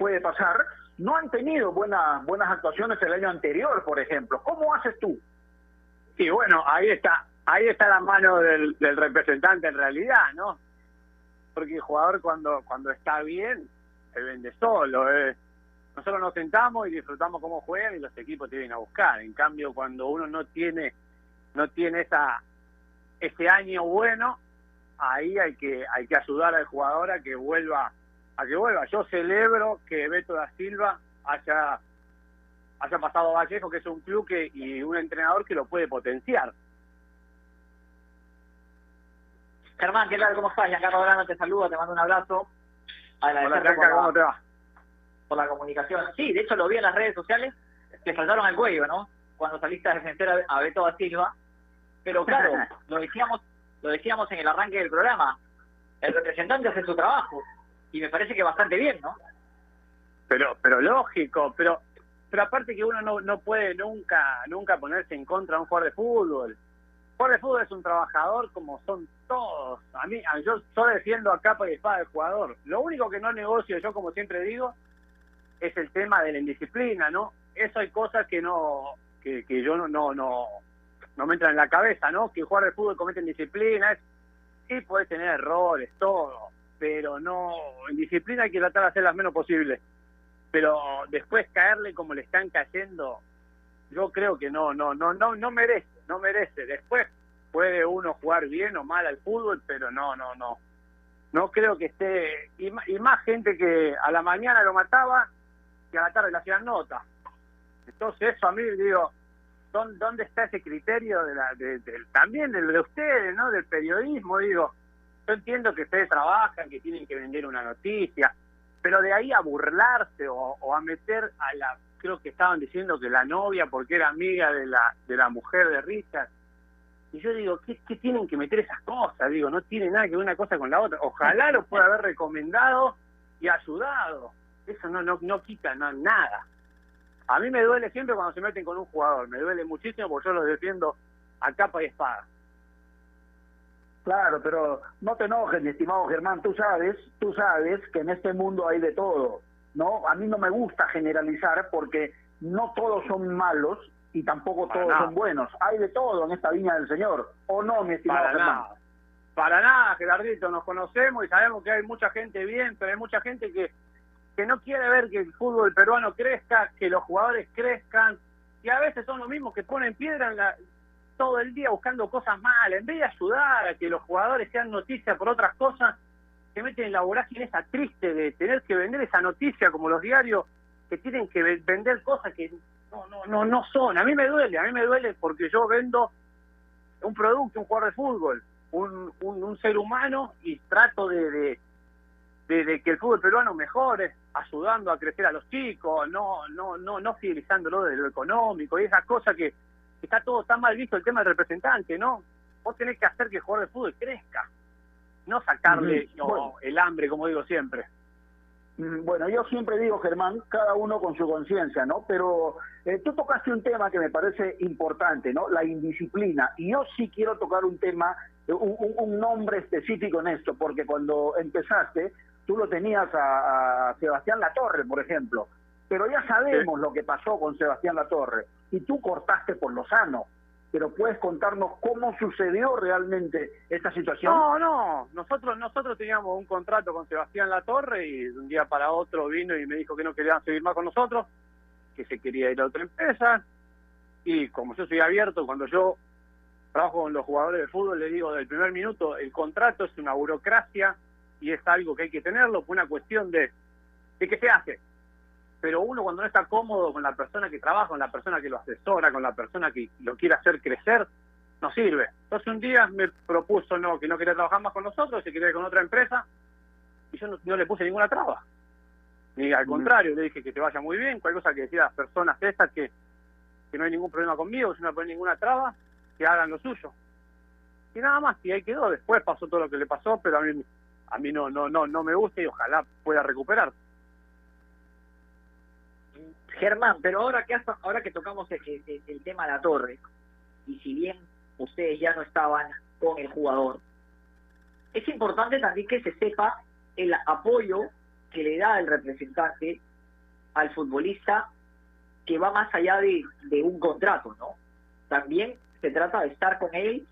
[SPEAKER 5] puede pasar, no han tenido buenas buenas actuaciones el año anterior, por ejemplo. ¿Cómo haces tú?
[SPEAKER 9] Y bueno, ahí está, ahí está la mano del, representante en realidad, ¿no? Porque el jugador cuando cuando está bien se vende solo. eh. Nosotros nos sentamos y disfrutamos cómo juegan y los equipos te vienen a buscar. En cambio, cuando uno no tiene no tiene esa ese año bueno, ahí hay que hay que ayudar al jugador a que vuelva a que vuelva. Yo celebro que Beto da Silva haya haya pasado a Vallejo, que es un club que y un entrenador que lo puede potenciar.
[SPEAKER 6] Germán, ¿qué tal? ¿Cómo estás? Giancarlo Grano te saluda, te mando un abrazo.
[SPEAKER 9] Hola,
[SPEAKER 6] Agradecerte por,
[SPEAKER 9] ¿cómo te
[SPEAKER 6] la,
[SPEAKER 9] va?
[SPEAKER 6] por la comunicación. Sí, de hecho lo vi en las redes sociales, te saltaron al cuello, ¿no? Cuando saliste a defender a, a Beto da Silva. Pero claro, *laughs* lo decíamos, lo decíamos en el arranque del programa, el representante hace su trabajo y me parece que bastante bien, ¿no?
[SPEAKER 9] Pero pero lógico, pero pero aparte que uno no, no puede nunca nunca ponerse en contra de un jugador de fútbol. Jugador de fútbol es un trabajador como son todos. A mí, a- yo, yo defiendo a capa y espada del jugador. Lo único que no negocio yo, como siempre digo, es el tema de la indisciplina, ¿no? Eso hay cosas que no que, que yo no, no no no me entran en la cabeza, ¿no? Que un jugador de fútbol comete indisciplina, es, sí puede tener errores, todo, pero no, en disciplina hay que tratar de hacer las menos posible. Pero después caerle como le están cayendo, yo creo que no, no, no, no, no merece, no merece. Después puede uno jugar bien o mal al fútbol, pero no, no, no. No creo que esté, y, y más gente que a la mañana lo mataba y a la tarde le hacían nota. Entonces eso a mí digo, ¿dónde, está ese criterio de la, de- también del de ustedes, ¿no? Del periodismo, digo. Yo entiendo que ustedes trabajan, que tienen que vender una noticia, pero de ahí a burlarse o, o a meter a la, creo que estaban diciendo que la novia, porque era amiga de la, de la mujer de Richard. Y yo digo, ¿qué, ¿qué tienen que meter esas cosas? Digo, no tiene nada que ver una cosa con la otra. Ojalá lo pueda haber recomendado y ayudado. Eso no, no, no quita nada. A mí me duele siempre cuando se meten con un jugador, me duele muchísimo porque yo los defiendo a capa y espada.
[SPEAKER 10] Claro, pero no te enojes, mi estimado Germán, tú sabes, tú sabes que en este mundo hay de todo, ¿no? A mí no me gusta generalizar porque no todos son malos y tampoco
[SPEAKER 9] Para
[SPEAKER 10] todos
[SPEAKER 9] nada.
[SPEAKER 10] son buenos. Hay de todo en esta viña del Señor, ¿o no, mi estimado
[SPEAKER 9] Para
[SPEAKER 10] Germán?
[SPEAKER 9] nada. Para nada, Gerardito, nos conocemos y sabemos que hay mucha gente bien, pero hay mucha gente que, que no quiere ver que el fútbol peruano crezca, que los jugadores crezcan, y a veces son los mismos que ponen piedra en la- todo el día buscando cosas malas, en vez de ayudar a que los jugadores sean noticia por otras cosas, se meten en la vorágine esa triste de tener que vender esa noticia como los diarios que tienen que ve- vender cosas que no, no, no, no son. A mí me duele, a mí me duele porque yo vendo un producto, un jugador de fútbol, un, un, ser humano y trato de, de, que el fútbol peruano mejore, ayudando a crecer a los chicos, no no no no fidelizándolo de lo económico y esas cosas que está todo tan mal visto el tema del representante, ¿no? Vos tenés que hacer que el jugador de fútbol crezca, no sacarle
[SPEAKER 10] Bueno.
[SPEAKER 9] el hambre, como digo siempre.
[SPEAKER 10] Bueno, yo siempre digo, Germán, cada uno con su conciencia, ¿no? Pero eh, tú tocaste un tema que me parece importante, ¿no? La indisciplina. Y yo sí quiero tocar un tema, un nombre específico en esto, porque cuando empezaste, tú lo tenías a, a Sebastián Latorre, por ejemplo. Pero ya sabemos lo que pasó con Sebastián Latorre. Y tú cortaste por lo sano. Pero puedes contarnos cómo sucedió realmente esta situación.
[SPEAKER 9] No, no, nosotros nosotros teníamos un contrato con Sebastián Latorre y de un día para otro vino y me dijo que no querían seguir más con nosotros, que se quería ir a otra empresa y como yo soy abierto, cuando yo trabajo con los jugadores de fútbol, le digo del primer minuto, el contrato es una burocracia y es algo que hay que tenerlo, una cuestión de, de que se hace. Pero uno cuando no está cómodo con la persona que trabaja, con la persona que lo asesora, con la persona que lo quiere hacer crecer, no sirve. Entonces un día me propuso no que no quería trabajar más con nosotros, se quería ir con otra empresa, y yo no, no le puse ninguna traba. Ni al contrario, le dije que te vaya muy bien, cualquier cosa que decía las personas estas que, que no hay ningún problema conmigo, yo no poner ninguna traba, que hagan lo suyo. Y nada más, y ahí quedó. Después pasó todo lo que le pasó, pero a mí, a mí no, no, no, no me gusta y ojalá pueda recuperar.
[SPEAKER 6] Germán, pero ahora que, has- ahora que tocamos el, tema de la torre, y si bien ustedes ya no estaban con el jugador, es importante también que se sepa el apoyo que le da el representante al futbolista que va más allá de, un contrato, ¿no? También se trata de estar con él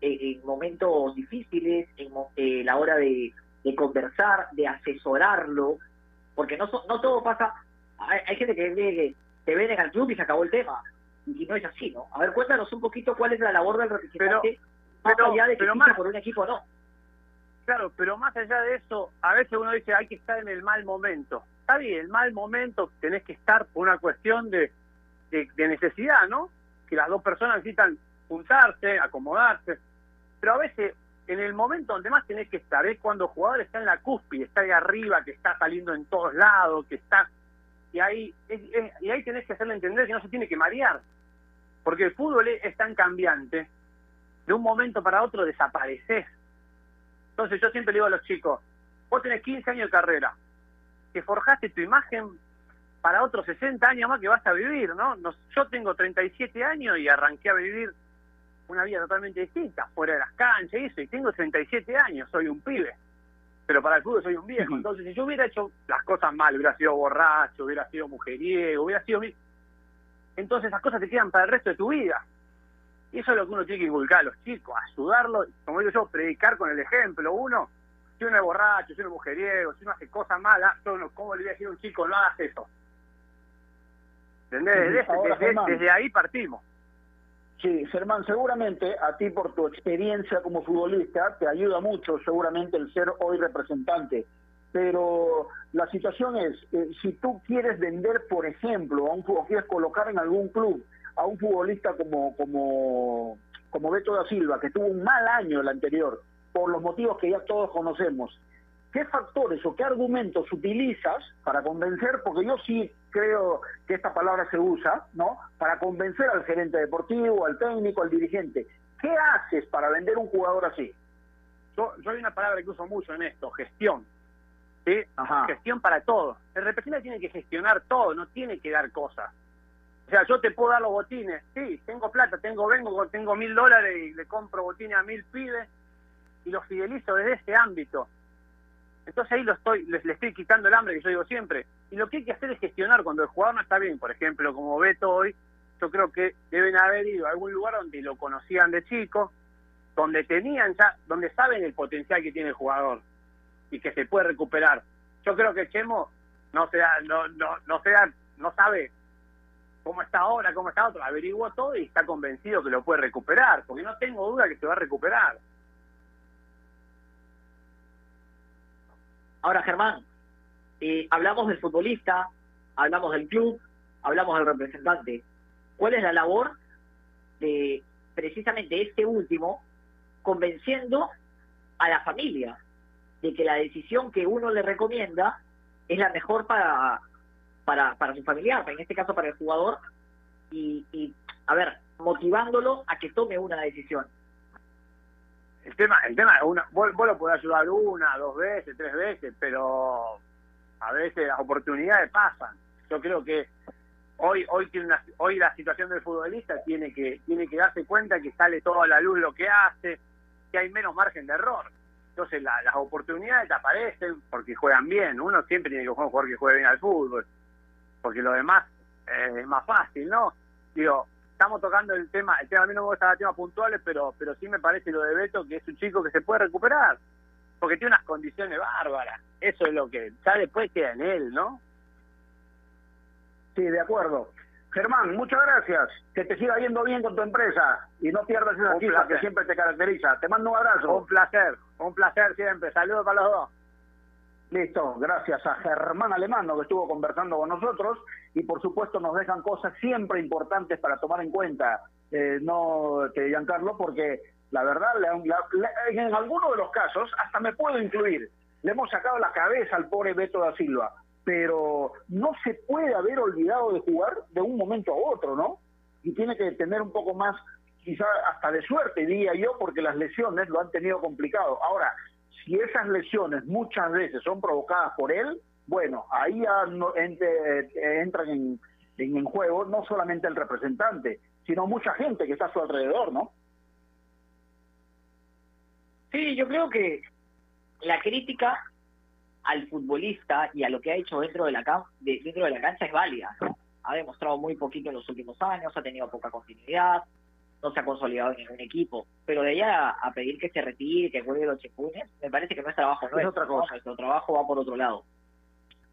[SPEAKER 6] eh, en momentos difíciles, en eh, la hora de, de conversar, de asesorarlo, porque no, so- no todo pasa hay, hay gente que, cree que te venden al club y se acabó el tema. y no es así, ¿no? A ver, cuéntanos un poquito cuál es la labor del representante, más
[SPEAKER 9] pero-
[SPEAKER 6] allá de que
[SPEAKER 9] pero más-
[SPEAKER 6] por un equipo o no.
[SPEAKER 9] Claro, pero más allá de eso, a veces uno dice hay que estar en el mal momento. Está bien, el mal momento tenés que estar por una cuestión de, de, de necesidad, ¿no? Que las dos personas necesitan juntarse, acomodarse. Pero a veces, en el momento donde más tenés que estar es cuando el jugador está en la cúspide, está ahí arriba, que está saliendo en todos lados, que está... Y ahí, y ahí tenés que hacerle entender que no se tiene que marear. Porque el fútbol es, es tan cambiante, de un momento para otro desapareces. Entonces yo siempre le digo a los chicos, vos tenés 15 años de carrera, que forjaste tu imagen para otros 60 años más que vas a vivir, ¿no? Nos- yo tengo 37 años y arranqué a vivir una vida totalmente distinta, fuera de las canchas y eso, y tengo 37 años, soy un pibe, pero para el fútbol soy un viejo. Entonces, si yo hubiera hecho las cosas mal, hubiera sido borracho, hubiera sido mujeriego, hubiera sido... Entonces esas cosas te quedan para el resto de tu vida. Y eso es lo que uno tiene que inculcar a los chicos, ayudarlos, como digo yo, predicar con el ejemplo. Uno, si uno es borracho, si uno es mujeriego, si uno hace cosas malas, yo no, ¿cómo le voy a decir a un chico no hagas eso? ¿Entendés? Desde, desde ahí partimos.
[SPEAKER 5] Sí, Germán, seguramente a ti por tu experiencia como futbolista te ayuda mucho seguramente el ser hoy representante. Pero la situación es, eh, si tú quieres vender, por ejemplo, a un o quieres colocar en algún club a un futbolista como como como Beto da Silva, que tuvo un mal año el anterior, por los motivos que ya todos conocemos, ¿qué factores o qué argumentos utilizas para convencer? Porque yo sí creo que esta palabra se usa, ¿no? Para convencer al gerente deportivo, al técnico, al dirigente. ¿Qué haces para vender un jugador así?
[SPEAKER 9] Yo, yo hay una palabra que uso mucho en esto, gestión. ¿sí? Gestión para todo. El representante tiene que gestionar todo, no tiene que dar cosas. O sea, yo te puedo dar los botines. Sí, tengo plata, tengo vengo, tengo mil dólares y le compro botines a mil pibes y los fidelizo desde ese ámbito. Entonces ahí lo estoy, le estoy quitando el hambre que yo digo siempre. Y lo que hay que hacer es gestionar cuando el jugador no está bien. Por ejemplo, como Beto hoy, yo creo que deben haber ido a algún lugar donde lo conocían de chico, donde tenían ya, donde saben el potencial que tiene el jugador y que se puede recuperar. Yo creo que Chemo no se da, no, no, no se da, no sabe cómo está ahora, cómo está otro, averiguó todo y está convencido que lo puede recuperar, porque no tengo duda que se va a recuperar.
[SPEAKER 6] Ahora, Germán, eh, hablamos del futbolista, hablamos del club, hablamos del representante. ¿Cuál es la labor de precisamente este último convenciendo a la familia de que la decisión que uno le recomienda es la mejor para, para, para su familiar, en este caso para el jugador, y, y, a ver, motivándolo a que tome una decisión?
[SPEAKER 9] El tema, el tema, una, vos, vos lo podés ayudar una, dos veces, tres veces, pero a veces las oportunidades pasan. Yo creo que hoy hoy tiene hoy la situación del futbolista tiene que tiene que darse cuenta que sale todo a la luz lo que hace, que hay menos margen de error. Entonces la- las oportunidades aparecen porque juegan bien. Uno siempre tiene que jugar un jugador que juegue bien al fútbol, porque lo demás eh, es más fácil, ¿no? Digo, estamos tocando el tema, el tema a mí no me gusta dar temas puntuales, pero pero sí me parece lo de Beto que es un chico que se puede recuperar, porque tiene unas condiciones bárbaras. Eso es lo que ya después queda en él, ¿no?
[SPEAKER 5] Sí, de acuerdo. Germán, muchas gracias. Que te siga yendo bien con tu empresa y no pierdas esa chispa que siempre te caracteriza. Te mando un abrazo.
[SPEAKER 9] Un placer, un placer siempre. Saludos para los dos.
[SPEAKER 5] Listo, gracias a Germán Alemano que estuvo conversando con nosotros y por supuesto nos dejan cosas siempre importantes para tomar en cuenta, eh, no que Giancarlo, porque la verdad, en algunos de los casos, hasta me puedo incluir, le hemos sacado la cabeza al pobre Beto da Silva, pero no se puede haber olvidado de jugar de un momento a otro, ¿no? Y tiene que tener un poco más, quizá hasta de suerte, diría yo, porque las lesiones lo han tenido complicado. Ahora, si esas lesiones muchas veces son provocadas por él, bueno, ahí ya no- ente- eh, entran en, en, en juego no solamente el representante, sino mucha gente que está a su alrededor, ¿no?
[SPEAKER 6] Sí, yo creo que la crítica al futbolista y a lo que ha hecho dentro de la de- dentro de la cancha es válida. ¿no? Ha demostrado muy poquito en los últimos años, ha tenido poca continuidad, no se ha consolidado en ningún equipo. Pero de allá a pedir que se retire, que juegue los chipunes, me parece que no es trabajo nuestro.
[SPEAKER 5] otra
[SPEAKER 6] ¿no?
[SPEAKER 5] cosa.
[SPEAKER 6] Nuestro trabajo va por otro lado.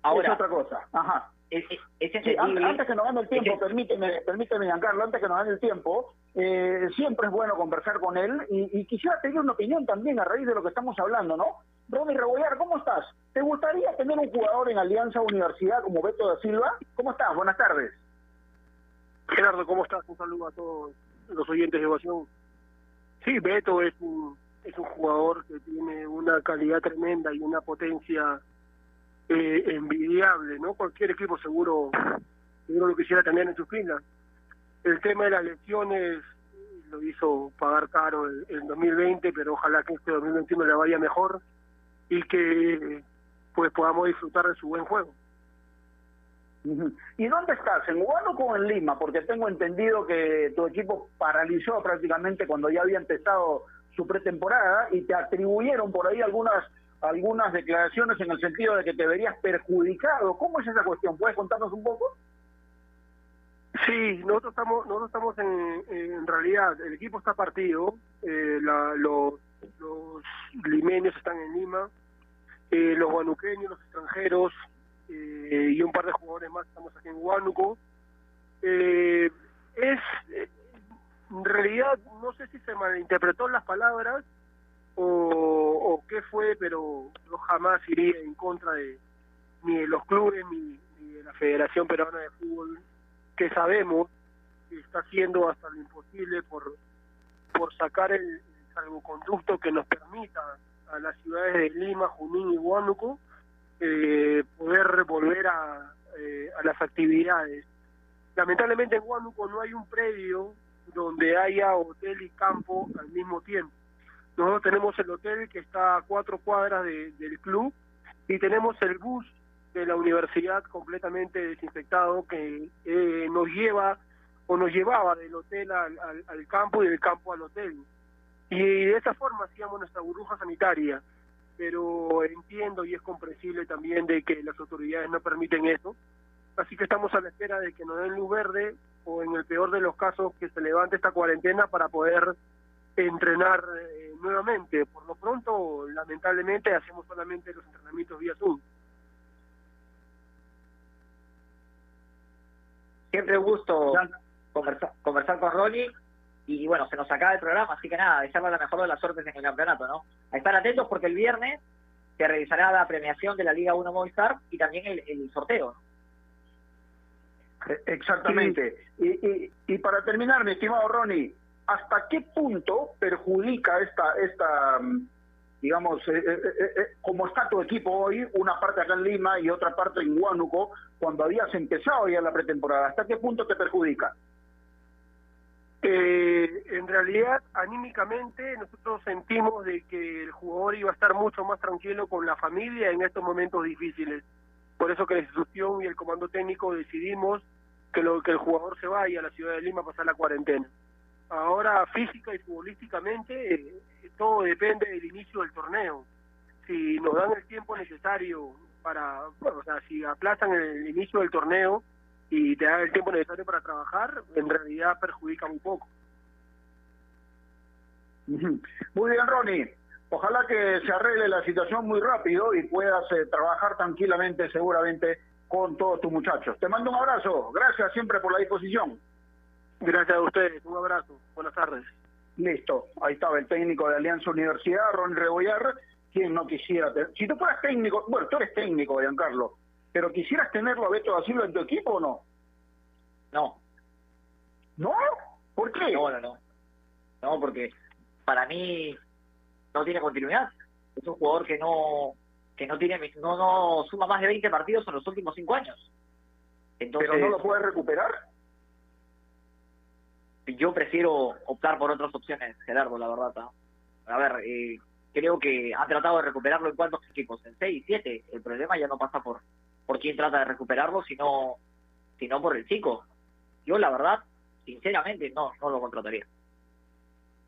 [SPEAKER 6] Ahora,
[SPEAKER 5] es otra cosa. Ajá.
[SPEAKER 6] Es, es, es
[SPEAKER 5] Sí,
[SPEAKER 6] entendible.
[SPEAKER 5] antes, antes que nos gane el tiempo, permíteme, permíteme, Giancarlo, antes que nos gane el tiempo, eh, siempre es bueno conversar con él y, y quisiera tener una opinión también a raíz de lo que estamos hablando, ¿no? Ronnie Rebollar, ¿cómo estás? ¿Te gustaría tener un jugador en Alianza Universidad como Beto da Silva? ¿Cómo estás? Buenas tardes.
[SPEAKER 11] Gerardo, ¿cómo estás? Un saludo a todos los oyentes de Ovación. Sí, Beto es un, es un jugador que tiene una calidad tremenda y una potencia eh, envidiable, ¿no? Cualquier equipo seguro, seguro lo quisiera tener en sus filas. El tema de las lesiones lo hizo pagar caro el, el 2020, pero ojalá que este 2021 le vaya mejor y que pues podamos disfrutar de su buen juego.
[SPEAKER 5] ¿Y dónde estás? ¿En Huánuco o en Lima? Porque tengo entendido que tu equipo paralizó prácticamente cuando ya había empezado su pretemporada y te atribuyeron por ahí algunas algunas declaraciones en el sentido de que te verías perjudicado. ¿Cómo es esa cuestión? ¿Puedes contarnos un poco?
[SPEAKER 11] Sí, nosotros estamos, nosotros estamos en, en realidad, el equipo está partido, eh, la- los, los limeños están en Lima, eh, los guanuqueños, los extranjeros eh, y un par de jugadores más estamos aquí en Huánuco. Eh, es, eh, en realidad, no sé si se malinterpretó las palabras o, o qué fue, pero yo jamás iría en contra de ni de los clubes ni, ni de la Federación Peruana de Fútbol que sabemos que está haciendo hasta lo imposible por, por sacar el, el salvoconducto que nos permita a las ciudades de Lima, Junín y Huánuco eh, poder volver a, eh, a las actividades. Lamentablemente en Huánuco no hay un predio donde haya hotel y campo al mismo tiempo. Nosotros tenemos el hotel que está a cuatro cuadras de- del club y tenemos el bus de la universidad completamente desinfectado que eh, nos lleva o nos llevaba del hotel al, al- al campo y del campo al hotel. Y de esa forma hacíamos nuestra burbuja sanitaria. Pero entiendo y es comprensible también de que las autoridades no permiten eso. Así que estamos a la espera de que nos den luz verde o en el peor de los casos que se levante esta cuarentena para poder entrenar eh, nuevamente. Por lo pronto, lamentablemente, hacemos solamente los entrenamientos vía Zoom.
[SPEAKER 6] Siempre un gusto conversar, conversar con Ronnie. Y bueno, se nos acaba el programa, así que nada, desearle la mejor de las suertes en el campeonato, ¿no? A estar atentos porque el viernes se realizará la premiación de la Liga 1 Movistar y también el, el sorteo, ¿no?
[SPEAKER 5] Eh, Exactamente. Y, y, y para terminar, mi estimado Ronnie, ¿hasta qué punto perjudica esta, esta mm, digamos, eh, eh, eh, eh, como está tu equipo hoy, una parte acá en Lima y otra parte en Huánuco, cuando habías empezado ya la pretemporada? ¿Hasta qué punto te perjudica?
[SPEAKER 11] Eh, en realidad, anímicamente, nosotros sentimos de que el jugador iba a estar mucho más tranquilo con la familia en estos momentos difíciles. Por eso que la institución y el comando técnico decidimos que, lo, que el jugador se vaya a la ciudad de Lima a pasar la cuarentena. Ahora, física y futbolísticamente, eh, todo depende del inicio del torneo. Si nos dan el tiempo necesario para, bueno, o sea, si aplazan el inicio del torneo, y te da el tiempo necesario para trabajar, en realidad perjudica muy poco.
[SPEAKER 5] Muy bien, Ronnie. Ojalá que se arregle la situación muy rápido y puedas eh, trabajar tranquilamente, seguramente, con todos tus muchachos. Te mando un abrazo. Gracias siempre por la disposición.
[SPEAKER 11] Gracias a ustedes. Un abrazo. Buenas tardes.
[SPEAKER 5] Listo. Ahí estaba el técnico de Alianza Universidad, Ronnie Rebollar. Quien no quisiera tener... Si tú fueras técnico, bueno, tú eres técnico, Giancarlo, pero ¿quisieras tenerlo a Beto da Silva en tu equipo o no?
[SPEAKER 6] No.
[SPEAKER 5] ¿No? ¿Por qué?
[SPEAKER 6] No, no, no. No, porque para mí no tiene continuidad. Es un jugador que no que no tiene no no suma más de 20 partidos en los últimos cinco años. Entonces,
[SPEAKER 5] ¿Pero no lo puedes recuperar?
[SPEAKER 6] Yo prefiero optar por otras opciones, Gerardo, la verdad. A ver, eh, creo que han tratado de recuperarlo en cuántos equipos, en seis, siete. El problema ya no pasa por por quién trata de recuperarlo, sino sino por el chico. Yo, la verdad, sinceramente, no no lo contrataría.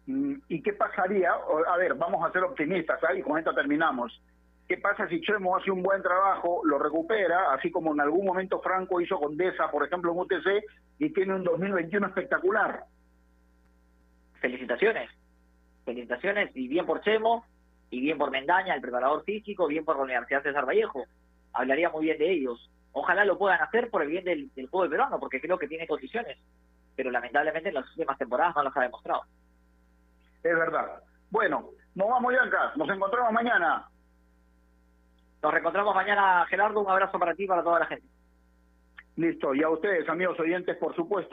[SPEAKER 5] Mm, ¿Y qué pasaría? A ver, vamos a ser optimistas ahí, con esto terminamos. ¿Qué pasa si Chemo hace un buen trabajo, lo recupera, así como en algún momento Franco hizo con Deza, por ejemplo, en UTC, y tiene un 2021 espectacular?
[SPEAKER 6] Felicitaciones. Felicitaciones y bien por Chemo, y bien por Mendaña, el preparador físico, bien por la Universidad César Vallejo. hablaría muy bien de ellos. Ojalá lo puedan hacer por el bien del, del juego peruano, porque creo que tiene condiciones, pero lamentablemente en las últimas temporadas no las ha demostrado.
[SPEAKER 5] Es verdad. Bueno, nos vamos, Yanka. Nos encontramos mañana.
[SPEAKER 6] Nos reencontramos mañana, Gerardo. Un abrazo para ti y para toda la gente.
[SPEAKER 5] Listo. Y a ustedes, amigos oyentes, por supuesto.